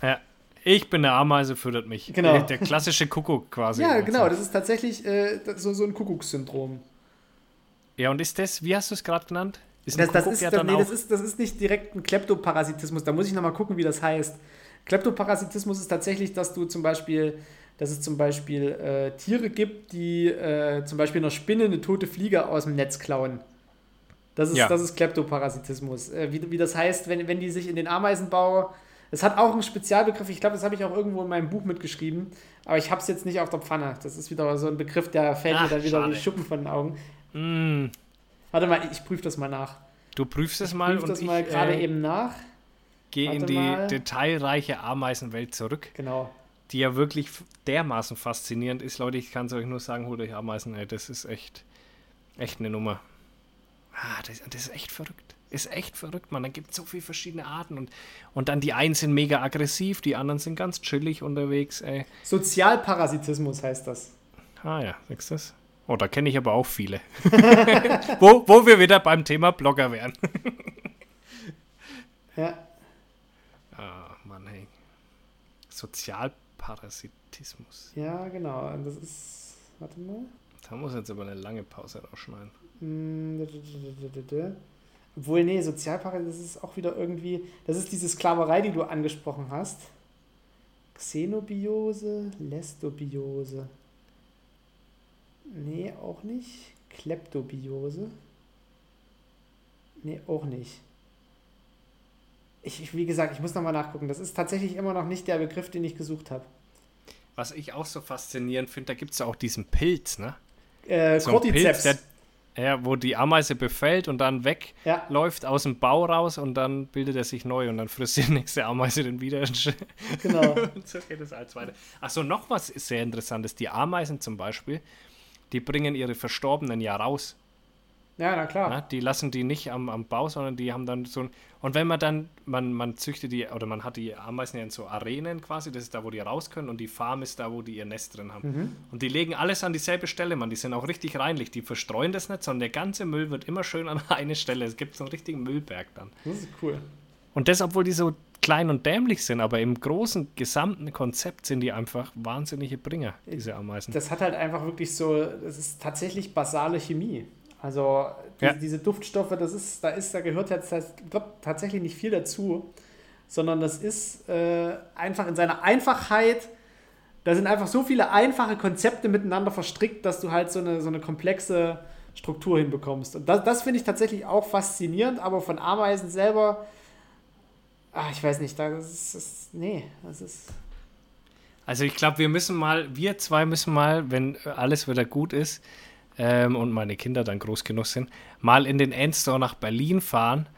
Ja. Ich bin eine Ameise, füttert mich. Genau. Der klassische Kuckuck quasi. Ja, genau. Das ist tatsächlich äh, so, so ein Kuckuckssyndrom. Ja, und ist das, wie hast du es gerade genannt? Ist das, das, ist, ja das, nee, das, ist, das ist nicht direkt ein Kleptoparasitismus. Da muss ich nochmal gucken, wie das heißt. Kleptoparasitismus ist tatsächlich, dass du zum Beispiel dass es zum Beispiel äh, Tiere gibt, die äh, zum Beispiel einer Spinne eine tote Fliege aus dem Netz klauen. Das ist, ja. das ist Kleptoparasitismus. Äh, wie, wie das heißt, wenn, wenn die sich in den Ameisenbau. Es hat auch einen Spezialbegriff, ich glaube, das habe ich auch irgendwo in meinem Buch mitgeschrieben, aber ich habe es jetzt nicht auf der Pfanne. Das ist wieder so ein Begriff, der fällt Ach, mir dann wieder schade. die Schuppen von den Augen. Mm. Warte mal, ich prüfe das mal nach. Du prüfst es mal ich prüfe das mal gerade äh, eben nach. Gehe in die mal. detailreiche Ameisenwelt zurück. Genau die ja wirklich dermaßen faszinierend ist. Leute, ich kann es euch nur sagen, holt euch Ameisen, ey, das ist echt, echt eine Nummer. Ah, das, das ist echt verrückt. Ist echt verrückt, man. Da gibt es so viele verschiedene Arten und, und dann die einen sind mega aggressiv, die anderen sind ganz chillig unterwegs, ey. Sozialparasitismus heißt das. Ah ja, siehst du das? Oh, da kenne ich aber auch viele. wo, wo wir wieder beim Thema Blogger wären. ja. Ah, Mann, hey. Sozialparasitismus. Parasitismus. Ja, genau. Das ist. Warte mal. Da muss jetzt aber eine lange Pause rausschneiden. Hm, Obwohl, nee, Sozialparasitismus ist auch wieder irgendwie. Das ist diese Sklaverei, die du angesprochen hast. Xenobiose, Lestobiose. Nee, auch nicht. Kleptobiose. Nee, auch nicht. Ich, wie gesagt, ich muss nochmal nachgucken. Das ist tatsächlich immer noch nicht der Begriff, den ich gesucht habe was ich auch so faszinierend finde, da gibt es ja auch diesen Pilz, ne? Äh, so Cordyceps. Pilz, der, ja, wo die Ameise befällt und dann wegläuft ja. aus dem Bau raus und dann bildet er sich neu und dann frisst die nächste Ameise den wieder. Genau. und so geht es als weiter. Achso, noch was sehr interessantes. Die Ameisen zum Beispiel, die bringen ihre Verstorbenen ja raus. Ja, na klar. Na, die lassen die nicht am, am Bau, sondern die haben dann so ein. Und wenn man dann, man, man züchtet die, oder man hat die Ameisen ja in so Arenen quasi, das ist da, wo die raus können und die Farm ist da, wo die ihr Nest drin haben. Mhm. Und die legen alles an dieselbe Stelle, man. Die sind auch richtig reinlich. Die verstreuen das nicht, sondern der ganze Müll wird immer schön an eine Stelle. Es gibt so einen richtigen Müllberg dann. Das ist cool. Und das, obwohl die so klein und dämlich sind, aber im großen, gesamten Konzept sind die einfach wahnsinnige Bringer, diese Ameisen. Das hat halt einfach wirklich so, das ist tatsächlich basale Chemie. Also die, ja. diese Duftstoffe, das ist, da ist, da gehört jetzt tatsächlich nicht viel dazu, sondern das ist äh, einfach in seiner Einfachheit, da sind einfach so viele einfache Konzepte miteinander verstrickt, dass du halt so eine, so eine komplexe Struktur hinbekommst. Und das, das finde ich tatsächlich auch faszinierend, aber von Ameisen selber, ach, ich weiß nicht, das ist, das, nee, das ist... Also ich glaube, wir müssen mal, wir zwei müssen mal, wenn alles wieder gut ist, ähm, und meine Kinder dann groß genug sind, mal in den Endstore nach Berlin fahren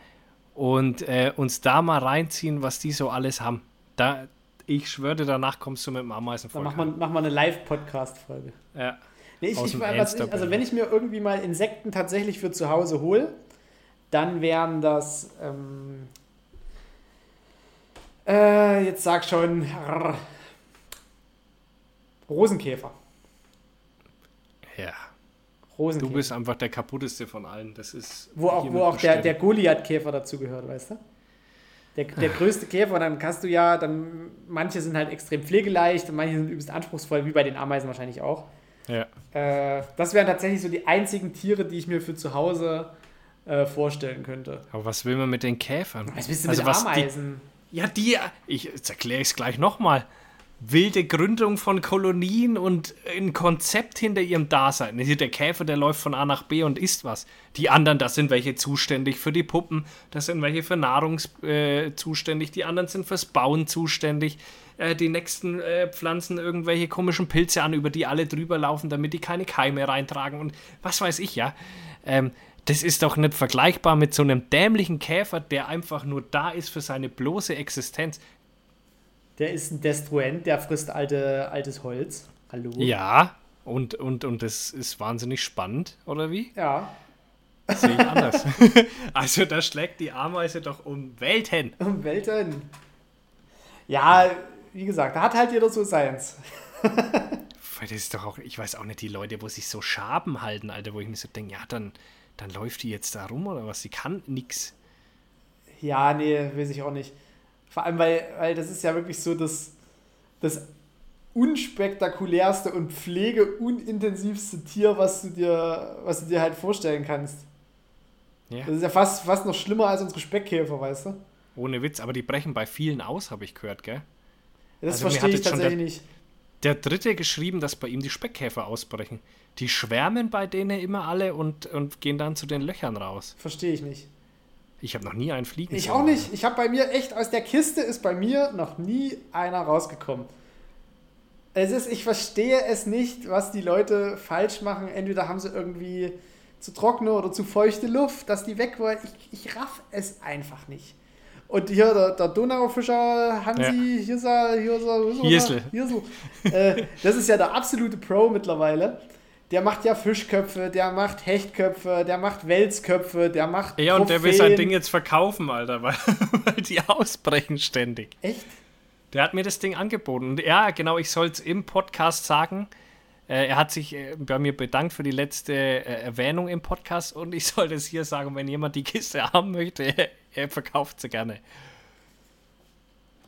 und äh, uns da mal reinziehen, was die so alles haben. Da, ich schwöre, danach kommst du mit dem Ameisen Dann mach mal, mach mal eine Live-Podcast-Folge. Ja. Nee, ich, ich, ich, also wenn ich mir irgendwie mal Insekten tatsächlich für zu Hause hole, dann wären das ähm, äh, jetzt sag schon rrr, Rosenkäfer. Ja. Rosenkäfer. Du bist einfach der kaputteste von allen. Das ist wo auch, wo auch der, der Goliath-Käfer dazu gehört, weißt du? Der, der größte Käfer, und dann kannst du ja, dann manche sind halt extrem pflegeleicht und manche sind übelst anspruchsvoll, wie bei den Ameisen wahrscheinlich auch. Ja. Äh, das wären tatsächlich so die einzigen Tiere, die ich mir für zu Hause äh, vorstellen könnte. Aber was will man mit den Käfern? Was willst du also mit Ameisen? Die, ja, die, ich erkläre es gleich nochmal wilde Gründung von Kolonien und ein Konzept hinter ihrem Dasein. Der Käfer, der läuft von A nach B und isst was. Die anderen, das sind welche zuständig für die Puppen, das sind welche für Nahrung äh, zuständig, die anderen sind fürs Bauen zuständig. Äh, die nächsten äh, pflanzen irgendwelche komischen Pilze an, über die alle drüber laufen, damit die keine Keime reintragen und was weiß ich, ja. Ähm, das ist doch nicht vergleichbar mit so einem dämlichen Käfer, der einfach nur da ist für seine bloße Existenz. Der ist ein Destruent, der frisst alte, altes Holz. Hallo. Ja, und, und, und das ist wahnsinnig spannend, oder wie? Ja. Sehe ich anders. also da schlägt die Ameise doch um Welten. Um Welten. Ja, wie gesagt, da hat halt jeder so seins. das ist doch auch, ich weiß auch nicht, die Leute, wo sich so Schaben halten, Alter, wo ich mir so denke, ja, dann, dann läuft die jetzt da rum oder was? Die kann nix. Ja, nee, weiß ich auch nicht. Vor allem, weil, weil das ist ja wirklich so das, das unspektakulärste und pflegeunintensivste Tier, was du dir, was du dir halt vorstellen kannst. Ja. Das ist ja fast, fast noch schlimmer als unsere Speckkäfer, weißt du? Ohne Witz, aber die brechen bei vielen aus, habe ich gehört, gell? Das also verstehe ich tatsächlich der, nicht. Der dritte geschrieben, dass bei ihm die Speckkäfer ausbrechen. Die schwärmen bei denen immer alle und, und gehen dann zu den Löchern raus. Verstehe ich nicht. Ich habe noch nie einen fliegen Ich auch nicht. Ich habe bei mir echt, aus der Kiste ist bei mir noch nie einer rausgekommen. Es ist, ich verstehe es nicht, was die Leute falsch machen. Entweder haben sie irgendwie zu trockene oder zu feuchte Luft, dass die weg wollen. Ich, ich raff es einfach nicht. Und hier der, der Donaufischer Hansi ja. Hirsa, Hirsa, Hirsel. Hirsel. Äh, das ist ja der absolute Pro mittlerweile der macht ja Fischköpfe, der macht Hechtköpfe, der macht Welsköpfe, der macht. Ja, und der will sein Ding jetzt verkaufen, Alter, weil, weil die ausbrechen ständig. Echt? Der hat mir das Ding angeboten. Und ja, genau, ich soll es im Podcast sagen. Äh, er hat sich äh, bei mir bedankt für die letzte äh, Erwähnung im Podcast und ich soll das hier sagen, wenn jemand die Kiste haben möchte, er, er verkauft sie gerne.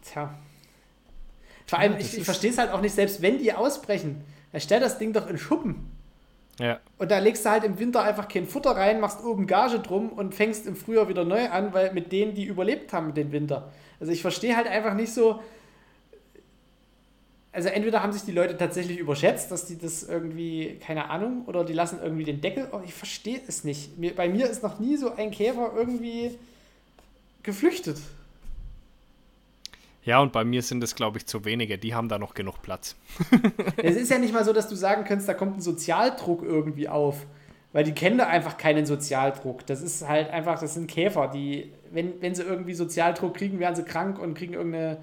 Tja. Vor allem, ja, ich, ich verstehe es halt auch nicht, selbst wenn die ausbrechen, er stellt das Ding doch in Schuppen. Ja. Und da legst du halt im Winter einfach kein Futter rein, machst oben Gage drum und fängst im Frühjahr wieder neu an, weil mit denen, die überlebt haben den Winter. Also ich verstehe halt einfach nicht so. Also entweder haben sich die Leute tatsächlich überschätzt, dass die das irgendwie, keine Ahnung, oder die lassen irgendwie den Deckel. Oh, ich verstehe es nicht. Bei mir ist noch nie so ein Käfer irgendwie geflüchtet. Ja, und bei mir sind es, glaube ich, zu wenige. Die haben da noch genug Platz. es ist ja nicht mal so, dass du sagen könntest, da kommt ein Sozialdruck irgendwie auf. Weil die kennen da einfach keinen Sozialdruck. Das ist halt einfach, das sind Käfer, die, wenn, wenn sie irgendwie Sozialdruck kriegen, werden sie krank und kriegen irgendeinen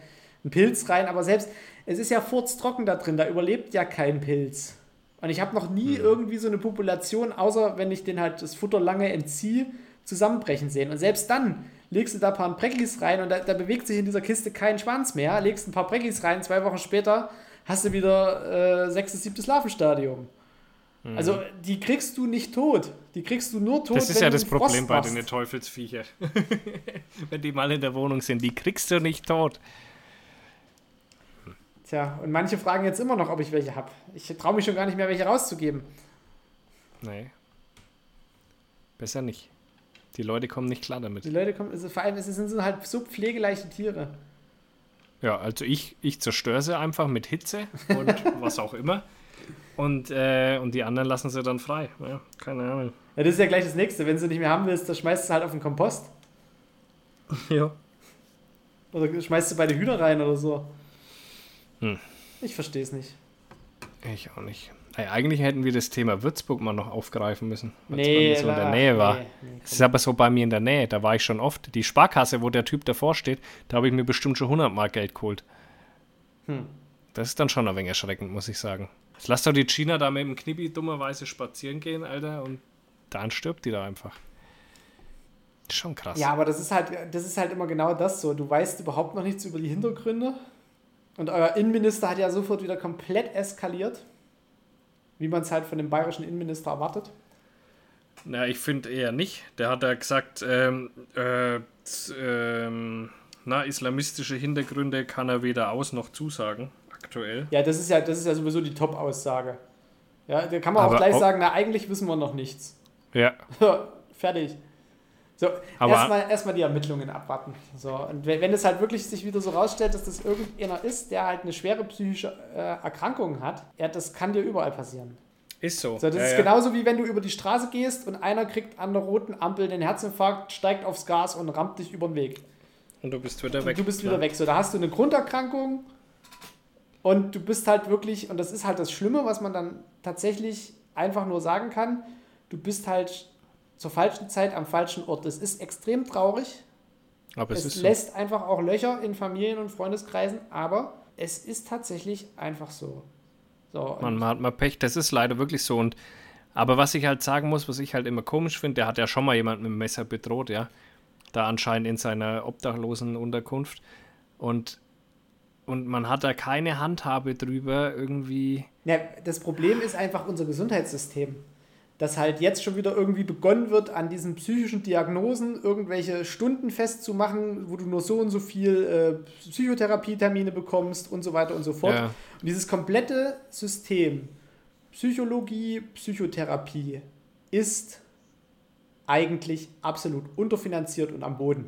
Pilz rein. Aber selbst, es ist ja furztrocken da drin, da überlebt ja kein Pilz. Und ich habe noch nie hm. irgendwie so eine Population, außer wenn ich den halt das Futter lange entziehe, zusammenbrechen sehen. Und selbst dann legst du da ein paar Breckis rein und da, da, bewegt sich in dieser Kiste kein Schwanz mehr, legst ein paar Breckis rein, zwei Wochen später hast du wieder äh, sechstes, siebtes Larvenstadium. Mhm. Also die kriegst du nicht tot. Die kriegst du nur tot. Das ist ja das Problem bei den Teufelsviecher. wenn die mal in der Wohnung sind, die kriegst du nicht tot. Tja, und manche fragen jetzt immer noch, ob ich welche habe. Ich traue mich schon gar nicht mehr, welche rauszugeben. Nee. Besser nicht. Die Leute kommen nicht klar damit. Die Leute kommen, also vor allem, es sind halt so pflegeleichte Tiere. Ja, also ich, ich zerstöre sie einfach mit Hitze und was auch immer. Und, äh, und die anderen lassen sie dann frei. Ja, keine Ahnung. Ja, das ist ja gleich das nächste. Wenn du nicht mehr haben willst, dann schmeißt du es halt auf den Kompost. Ja. Oder schmeißt du bei den Hühner rein oder so. Hm. Ich verstehe es nicht. Ich auch nicht. Hey, eigentlich hätten wir das Thema Würzburg mal noch aufgreifen müssen, weil nee, es bei mir so in der Nähe war. Nee, nee, das ist aber so bei mir in der Nähe, da war ich schon oft. Die Sparkasse, wo der Typ davor steht, da habe ich mir bestimmt schon 100 Mark Geld geholt. Hm. Das ist dann schon ein wenig erschreckend, muss ich sagen. Jetzt lass doch die China da mit dem Knibi dummerweise spazieren gehen, Alter, und dann stirbt die da einfach. Schon krass. Ja, aber das ist halt, das ist halt immer genau das so. Du weißt überhaupt noch nichts über die Hintergründe. Und euer Innenminister hat ja sofort wieder komplett eskaliert. Wie man es halt von dem bayerischen Innenminister erwartet. Na, ich finde eher nicht. Der hat ja gesagt, ähm, äh, ähm, na, islamistische Hintergründe kann er weder aus noch zusagen, aktuell. Ja, das ist ja, das ist ja sowieso die Top-Aussage. Ja, da kann man Aber auch gleich sagen, na, eigentlich wissen wir noch nichts. Ja. Fertig. So, erstmal erst die Ermittlungen abwarten. So, und wenn es halt wirklich sich wieder so rausstellt, dass das irgendeiner ist, der halt eine schwere psychische äh, Erkrankung hat, ja, das kann dir überall passieren. Ist so. so das ja, ist ja. genauso wie wenn du über die Straße gehst und einer kriegt an der roten Ampel den Herzinfarkt, steigt aufs Gas und rammt dich über den Weg. Und du bist wieder weg. Du bist wieder weg. So, da hast du eine Grunderkrankung und du bist halt wirklich, und das ist halt das Schlimme, was man dann tatsächlich einfach nur sagen kann, du bist halt zur falschen Zeit am falschen Ort. Das ist extrem traurig. Aber es, es lässt so. einfach auch Löcher in Familien und Freundeskreisen, aber es ist tatsächlich einfach so. so man, man hat mal Pech, das ist leider wirklich so. Und aber was ich halt sagen muss, was ich halt immer komisch finde, der hat ja schon mal jemanden mit dem Messer bedroht, ja. Da anscheinend in seiner obdachlosen Unterkunft. Und, und man hat da keine Handhabe drüber irgendwie. Ja, das Problem ist einfach unser Gesundheitssystem dass halt jetzt schon wieder irgendwie begonnen wird, an diesen psychischen Diagnosen irgendwelche Stunden festzumachen, wo du nur so und so viel äh, Psychotherapietermine bekommst und so weiter und so fort. Ja. Und dieses komplette System, Psychologie, Psychotherapie, ist eigentlich absolut unterfinanziert und am Boden.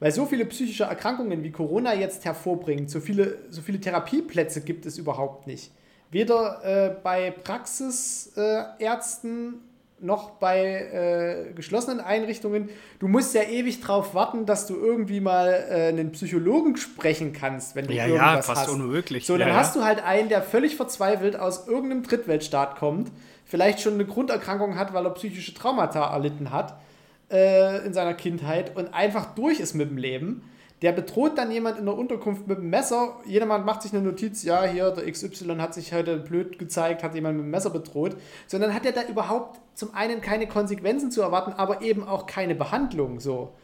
Weil so viele psychische Erkrankungen wie Corona jetzt hervorbringen, so viele, so viele Therapieplätze gibt es überhaupt nicht weder äh, bei Praxisärzten noch bei äh, geschlossenen Einrichtungen. Du musst ja ewig drauf warten, dass du irgendwie mal äh, einen Psychologen sprechen kannst, wenn du ja, irgendwas ja, fast hast. unmöglich. So, dann ja, hast ja. du halt einen, der völlig verzweifelt aus irgendeinem Drittweltstaat kommt, vielleicht schon eine Grunderkrankung hat, weil er psychische Traumata erlitten hat äh, in seiner Kindheit und einfach durch ist mit dem Leben der bedroht dann jemand in der Unterkunft mit dem Messer. Jedermann macht sich eine Notiz, ja, hier, der XY hat sich heute blöd gezeigt, hat jemand mit dem Messer bedroht. Sondern hat er da überhaupt zum einen keine Konsequenzen zu erwarten, aber eben auch keine Behandlung. So.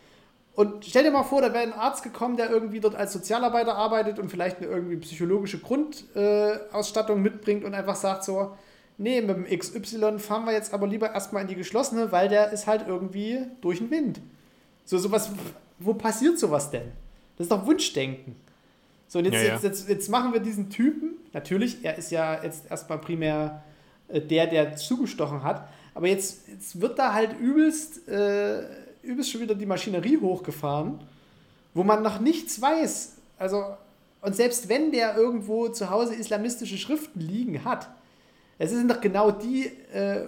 Und stell dir mal vor, da wäre ein Arzt gekommen, der irgendwie dort als Sozialarbeiter arbeitet und vielleicht eine irgendwie psychologische Grundausstattung äh, mitbringt und einfach sagt so, nee, mit dem XY fahren wir jetzt aber lieber erstmal in die geschlossene, weil der ist halt irgendwie durch den Wind. So sowas, wo passiert sowas denn? Das ist doch Wunschdenken. So, und jetzt, ja, ja. Jetzt, jetzt, jetzt, machen wir diesen Typen, natürlich, er ist ja jetzt erstmal primär äh, der, der zugestochen hat, aber jetzt, jetzt wird da halt übelst, äh, übelst schon wieder die Maschinerie hochgefahren, wo man noch nichts weiß. Also, und selbst wenn der irgendwo zu Hause islamistische Schriften liegen hat, es sind doch genau die, äh,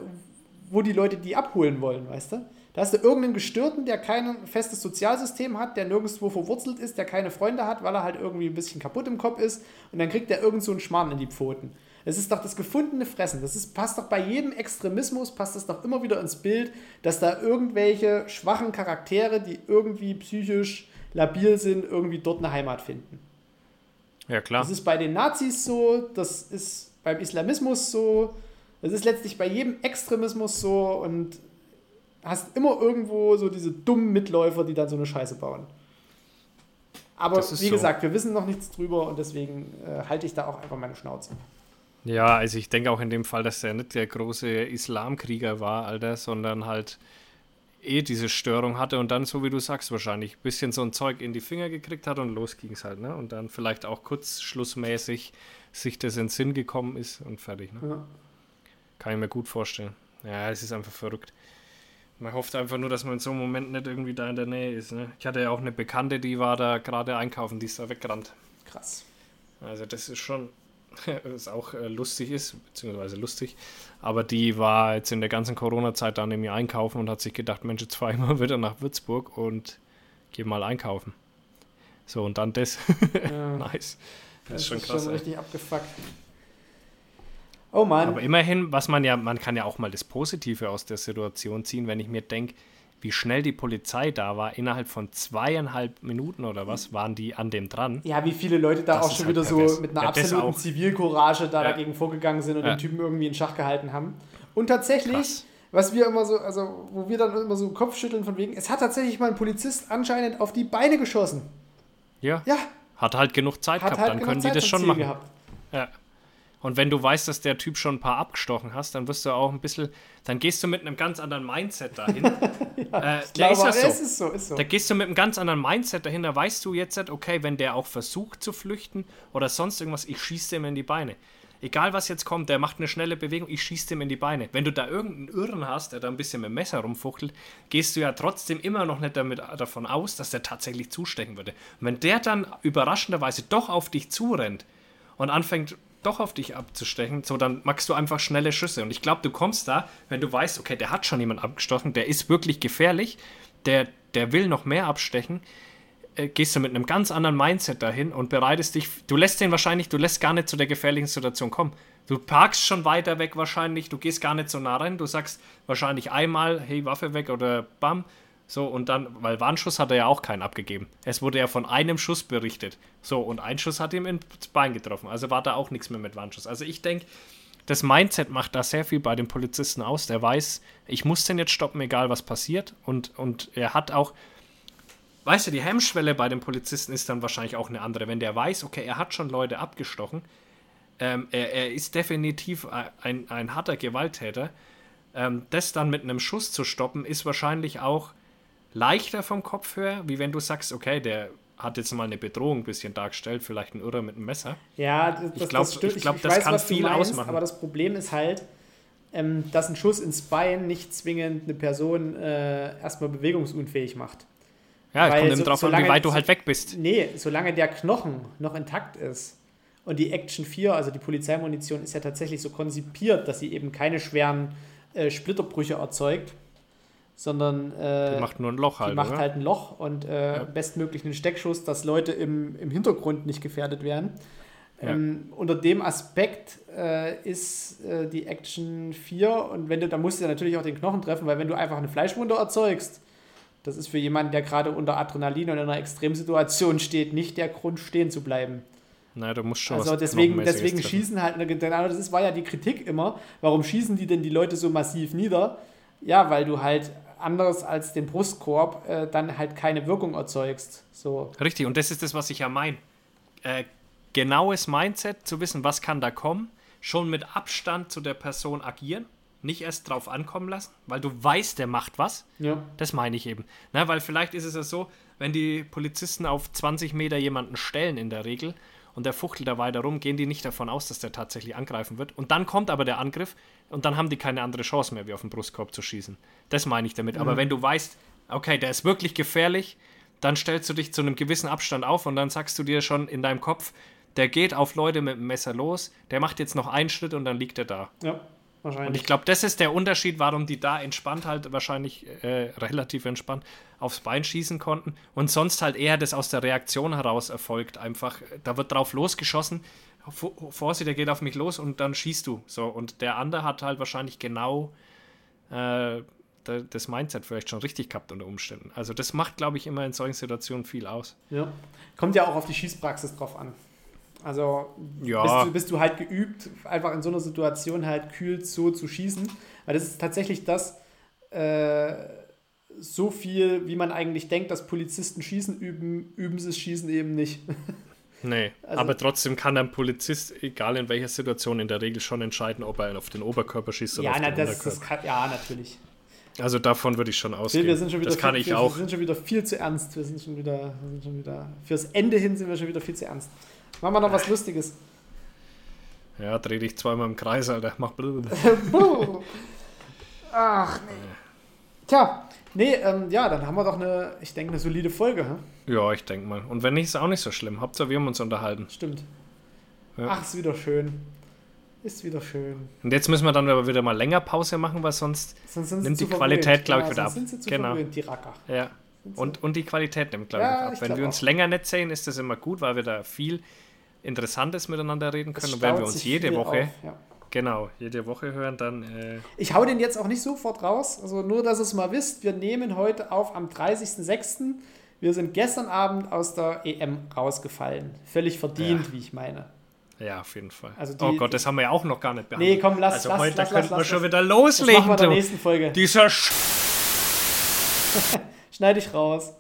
wo die Leute die abholen wollen, weißt du? Da hast du irgendeinen Gestörten, der kein festes Sozialsystem hat, der nirgendwo verwurzelt ist, der keine Freunde hat, weil er halt irgendwie ein bisschen kaputt im Kopf ist und dann kriegt er irgend so einen Schmarrn in die Pfoten. Es ist doch das gefundene Fressen. Das ist, passt doch bei jedem Extremismus, passt das doch immer wieder ins Bild, dass da irgendwelche schwachen Charaktere, die irgendwie psychisch labil sind, irgendwie dort eine Heimat finden. Ja, klar. Das ist bei den Nazis so, das ist beim Islamismus so, das ist letztlich bei jedem Extremismus so und hast immer irgendwo so diese dummen Mitläufer, die dann so eine Scheiße bauen. Aber wie so. gesagt, wir wissen noch nichts drüber und deswegen äh, halte ich da auch einfach meine Schnauze. Ja, also ich denke auch in dem Fall, dass er nicht der große Islamkrieger war, Alter, sondern halt eh diese Störung hatte und dann, so wie du sagst, wahrscheinlich ein bisschen so ein Zeug in die Finger gekriegt hat und los ging es halt, ne? Und dann vielleicht auch kurzschlussmäßig sich das in den Sinn gekommen ist und fertig, ne? Ja. Kann ich mir gut vorstellen. Ja, es ist einfach verrückt. Man hofft einfach nur, dass man in so einem Moment nicht irgendwie da in der Nähe ist. Ne? Ich hatte ja auch eine Bekannte, die war da gerade einkaufen, die ist da weggerannt. Krass. Also das ist schon, was auch äh, lustig ist, beziehungsweise lustig, aber die war jetzt in der ganzen Corona-Zeit da nämlich einkaufen und hat sich gedacht, Mensch, jetzt fahre ich mal wieder nach Würzburg und gehe mal einkaufen. So, und dann das. Ja. nice. Das, das ist schon krass. Das ist schon richtig abgefuckt. Oh Mann. Aber immerhin, was man ja, man kann ja auch mal das Positive aus der Situation ziehen, wenn ich mir denke, wie schnell die Polizei da war. Innerhalb von zweieinhalb Minuten oder was waren die an dem dran. Ja, wie viele Leute da das auch schon halt wieder pervers. so mit einer ja, absoluten Zivilcourage da ja. dagegen vorgegangen sind und ja. den Typen irgendwie in Schach gehalten haben. Und tatsächlich, Krass. was wir immer so, also wo wir dann immer so Kopfschütteln von wegen, es hat tatsächlich mal ein Polizist anscheinend auf die Beine geschossen. Ja. Ja. Hat halt genug Zeit hat gehabt, halt dann können Zeit die das schon machen. Gehabt. Ja. Und wenn du weißt, dass der Typ schon ein paar abgestochen hast, dann wirst du auch ein bisschen, dann gehst du mit einem ganz anderen Mindset dahin. ja, äh, glaube, ist das so. Ist so, ist so. Da gehst du mit einem ganz anderen Mindset dahin, da weißt du jetzt, okay, wenn der auch versucht zu flüchten oder sonst irgendwas, ich schieße dem in die Beine. Egal was jetzt kommt, der macht eine schnelle Bewegung, ich schieße dem in die Beine. Wenn du da irgendeinen Irren hast, der da ein bisschen mit dem Messer rumfuchtelt, gehst du ja trotzdem immer noch nicht damit, davon aus, dass der tatsächlich zustechen würde. Und wenn der dann überraschenderweise doch auf dich zurennt und anfängt doch auf dich abzustechen, so dann machst du einfach schnelle Schüsse. Und ich glaube, du kommst da, wenn du weißt, okay, der hat schon jemand abgestochen, der ist wirklich gefährlich, der, der will noch mehr abstechen, äh, gehst du mit einem ganz anderen Mindset dahin und bereitest dich. Du lässt den wahrscheinlich, du lässt gar nicht zu der gefährlichen Situation kommen. Du parkst schon weiter weg wahrscheinlich, du gehst gar nicht so nah rein, du sagst wahrscheinlich einmal, hey, Waffe weg oder bam, so, und dann, weil Warnschuss hat er ja auch keinen abgegeben. Es wurde ja von einem Schuss berichtet. So, und ein Schuss hat ihm ins Bein getroffen. Also war da auch nichts mehr mit Warnschuss. Also ich denke, das Mindset macht da sehr viel bei den Polizisten aus. Der weiß, ich muss den jetzt stoppen, egal was passiert. Und, und er hat auch, weißt du, die Hemmschwelle bei den Polizisten ist dann wahrscheinlich auch eine andere. Wenn der weiß, okay, er hat schon Leute abgestochen, ähm, er, er, ist definitiv ein, ein harter Gewalttäter. Ähm, das dann mit einem Schuss zu stoppen, ist wahrscheinlich auch leichter vom Kopf her, wie wenn du sagst, okay, der hat jetzt mal eine Bedrohung ein bisschen dargestellt, vielleicht ein Irrer mit einem Messer. Ja, das, ich glaube, das, glaub, das weiß, kann viel meinst, ausmachen. Aber das Problem ist halt, ähm, dass ein Schuss ins Bein nicht zwingend eine Person äh, erstmal bewegungsunfähig macht. Ja, es kommt so, drauf an, wie weit du halt weg bist. Nee, solange der Knochen noch intakt ist und die Action 4, also die Polizeimunition, ist ja tatsächlich so konzipiert, dass sie eben keine schweren äh, Splitterbrüche erzeugt, sondern äh, die macht nur ein Loch halt. Die macht oder? halt ein Loch und äh, ja. bestmöglich einen Steckschuss, dass Leute im, im Hintergrund nicht gefährdet werden. Ja. Ähm, unter dem Aspekt äh, ist äh, die Action 4 und wenn du, da musst du ja natürlich auch den Knochen treffen, weil wenn du einfach eine Fleischwunde erzeugst, das ist für jemanden, der gerade unter Adrenalin und in einer Extremsituation steht, nicht der Grund, stehen zu bleiben. Naja, du musst schon Also deswegen, deswegen schießen halt, genau, das war ja die Kritik immer, warum schießen die denn die Leute so massiv nieder? Ja, weil du halt anders als den Brustkorb äh, dann halt keine Wirkung erzeugst. So. Richtig, und das ist das, was ich ja meine. Äh, genaues Mindset, zu wissen, was kann da kommen, schon mit Abstand zu der Person agieren, nicht erst drauf ankommen lassen, weil du weißt, der macht was. Ja. Das meine ich eben. Na, weil vielleicht ist es ja so, wenn die Polizisten auf 20 Meter jemanden stellen in der Regel und der fuchtelt da weiter rum, gehen die nicht davon aus, dass der tatsächlich angreifen wird. Und dann kommt aber der Angriff und dann haben die keine andere Chance mehr, wie auf den Brustkorb zu schießen. Das meine ich damit. Mhm. Aber wenn du weißt, okay, der ist wirklich gefährlich, dann stellst du dich zu einem gewissen Abstand auf und dann sagst du dir schon in deinem Kopf, der geht auf Leute mit dem Messer los, der macht jetzt noch einen Schritt und dann liegt er da. Ja. Wahrscheinlich. Und ich glaube, das ist der Unterschied, warum die da entspannt halt wahrscheinlich äh, relativ entspannt aufs Bein schießen konnten und sonst halt eher das aus der Reaktion heraus erfolgt. Einfach, da wird drauf losgeschossen, Vorsicht, der geht auf mich los und dann schießt du. So, und der andere hat halt wahrscheinlich genau äh, das Mindset vielleicht schon richtig gehabt unter Umständen. Also das macht, glaube ich, immer in solchen Situationen viel aus. Ja. Kommt ja auch auf die Schießpraxis drauf an. Also ja. bist, du, bist du halt geübt, einfach in so einer Situation halt kühl so zu schießen. Weil das ist tatsächlich das, äh, so viel, wie man eigentlich denkt, dass Polizisten schießen üben, üben sie das Schießen eben nicht. Nee, also, aber trotzdem kann ein Polizist, egal in welcher Situation, in der Regel schon entscheiden, ob er auf den Oberkörper schießt oder ja, auf na, den das, Unterkörper. Das kann, ja, natürlich. Also davon würde ich schon ausgehen. Wir sind schon wieder das kann viel, ich wir, auch. Wir sind schon wieder viel zu ernst. Wir sind schon wieder, wir sind schon wieder. Fürs Ende hin sind wir schon wieder viel zu ernst. Machen wir noch was Lustiges. Ja, dreh dich zweimal im Kreis, Alter. Mach blöd. Ach, nee. Tja, nee, ähm, ja, dann haben wir doch eine, ich denke, eine solide Folge. Hm? Ja, ich denke mal. Und wenn nicht, ist auch nicht so schlimm. Hauptsache, wir haben uns unterhalten. Stimmt. Ja. Ach, ist wieder schön. Ist wieder schön. Und jetzt müssen wir dann aber wieder mal länger Pause machen, weil sonst, sonst nimmt die Qualität, glaube ich, wieder ab. Sind sie zu genau. Verwöhnt, die Racker. Ja. Und, und die Qualität nimmt, glaube ja, ich, ab. Wenn wir uns auch. länger nicht sehen, ist das immer gut, weil wir da viel Interessantes miteinander reden können. Und wenn wir uns jede Woche, ja. Genau, jede Woche hören, dann. Äh ich hau den jetzt auch nicht sofort raus. Also nur, dass ihr es mal wisst, wir nehmen heute auf am 30.06. Wir sind gestern Abend aus der EM rausgefallen. Völlig verdient, ja. wie ich meine. Ja, auf jeden Fall. Also die, oh Gott, das haben wir ja auch noch gar nicht behandelt. Nee, komm, lass, also lass, heute lass, könnten lass, wir schon wieder loslegen. Das machen wir in der nächsten Folge. Dieser Sch Schneide ich raus.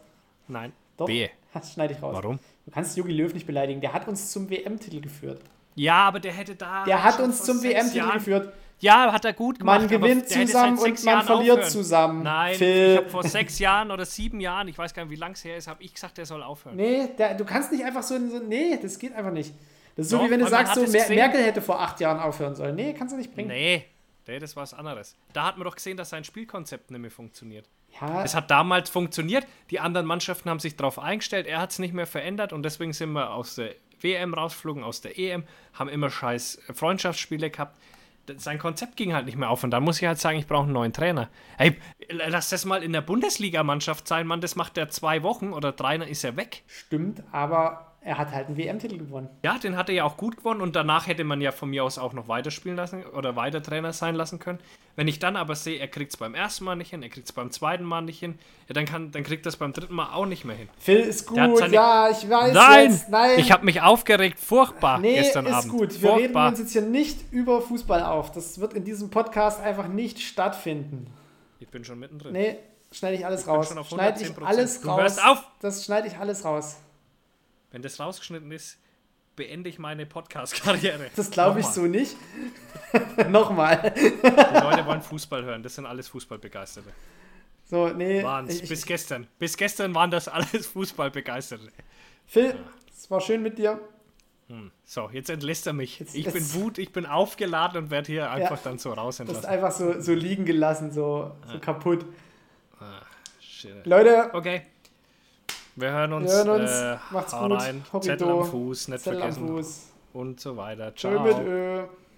Nein. Doch. Wehe. Schneide ich raus. Warum? Du kannst Jogi Löw nicht beleidigen. Der hat uns zum WM-Titel geführt. Ja, aber der hätte da. Der hat uns zum WM-Titel geführt. Ja, hat er gut gemacht. Man gewinnt zusammen und man verliert aufhören. zusammen. Nein, Phil. ich habe vor sechs Jahren oder sieben Jahren, ich weiß gar nicht, wie lang es her ist, habe ich gesagt, der soll aufhören. Nee, der, du kannst nicht einfach so, so, Nee, das geht einfach nicht. Das ist so, Doch, wie wenn du sagst, so, Mer Merkel hätte vor acht Jahren aufhören sollen. Nee, kannst du nicht bringen. Nee, nee das war was anderes. Da hat man doch gesehen, dass sein Spielkonzept nicht mehr funktioniert. Ja. Es hat damals funktioniert, die anderen Mannschaften haben sich darauf eingestellt, er hat es nicht mehr verändert und deswegen sind wir aus der WM rausgeflogen, aus der EM, haben immer scheiß Freundschaftsspiele gehabt. Sein Konzept ging halt nicht mehr auf und dann muss ich halt sagen, ich brauche einen neuen Trainer. Hey, lass das mal in der Bundesligamannschaft sein, Mann, das macht er zwei Wochen oder drei, dann ist er weg. Stimmt, aber er hat halt einen WM-Titel gewonnen. Ja, den hat er ja auch gut gewonnen und danach hätte man ja von mir aus auch noch weiterspielen lassen oder weiter Trainer sein lassen können. Wenn ich dann aber sehe, er kriegt es beim ersten Mal nicht hin, er kriegt es beim zweiten Mal nicht hin, ja, dann, kann, dann kriegt er es beim dritten Mal auch nicht mehr hin. Phil ist gut, ja, ich weiß Nein, jetzt, nein. Ich habe mich aufgeregt, furchtbar nee, gestern ist Abend. gut. Wir reden uns jetzt hier nicht über Fußball auf. Das wird in diesem Podcast einfach nicht stattfinden. Ich bin schon mittendrin. Nee, schneide ich alles ich raus. Schneide ich alles du raus. Hörst auf. Das schneide ich alles raus. Wenn das rausgeschnitten ist, beende ich meine Podcast-Karriere. Das glaube ich so nicht. Nochmal. Die Leute wollen Fußball hören. Das sind alles Fußballbegeisterte. So, nee. Waren's. Ich, Bis gestern. Bis gestern waren das alles Fußballbegeisterte. Phil, ja. es war schön mit dir. Hm. So, jetzt entlässt er mich. Jetzt, ich bin Wut, ich bin aufgeladen und werde hier einfach ja, dann so raus entlassen. Du hast einfach so, so liegen gelassen, so, so kaputt. Ach, shit. Leute. Okay. Wir hören uns. Wir hören uns. Äh, Macht's gut. Rein. Zettel am Fuß, nicht Zettel vergessen. Fuß. Und so weiter. Ciao. Tschö mit Ö.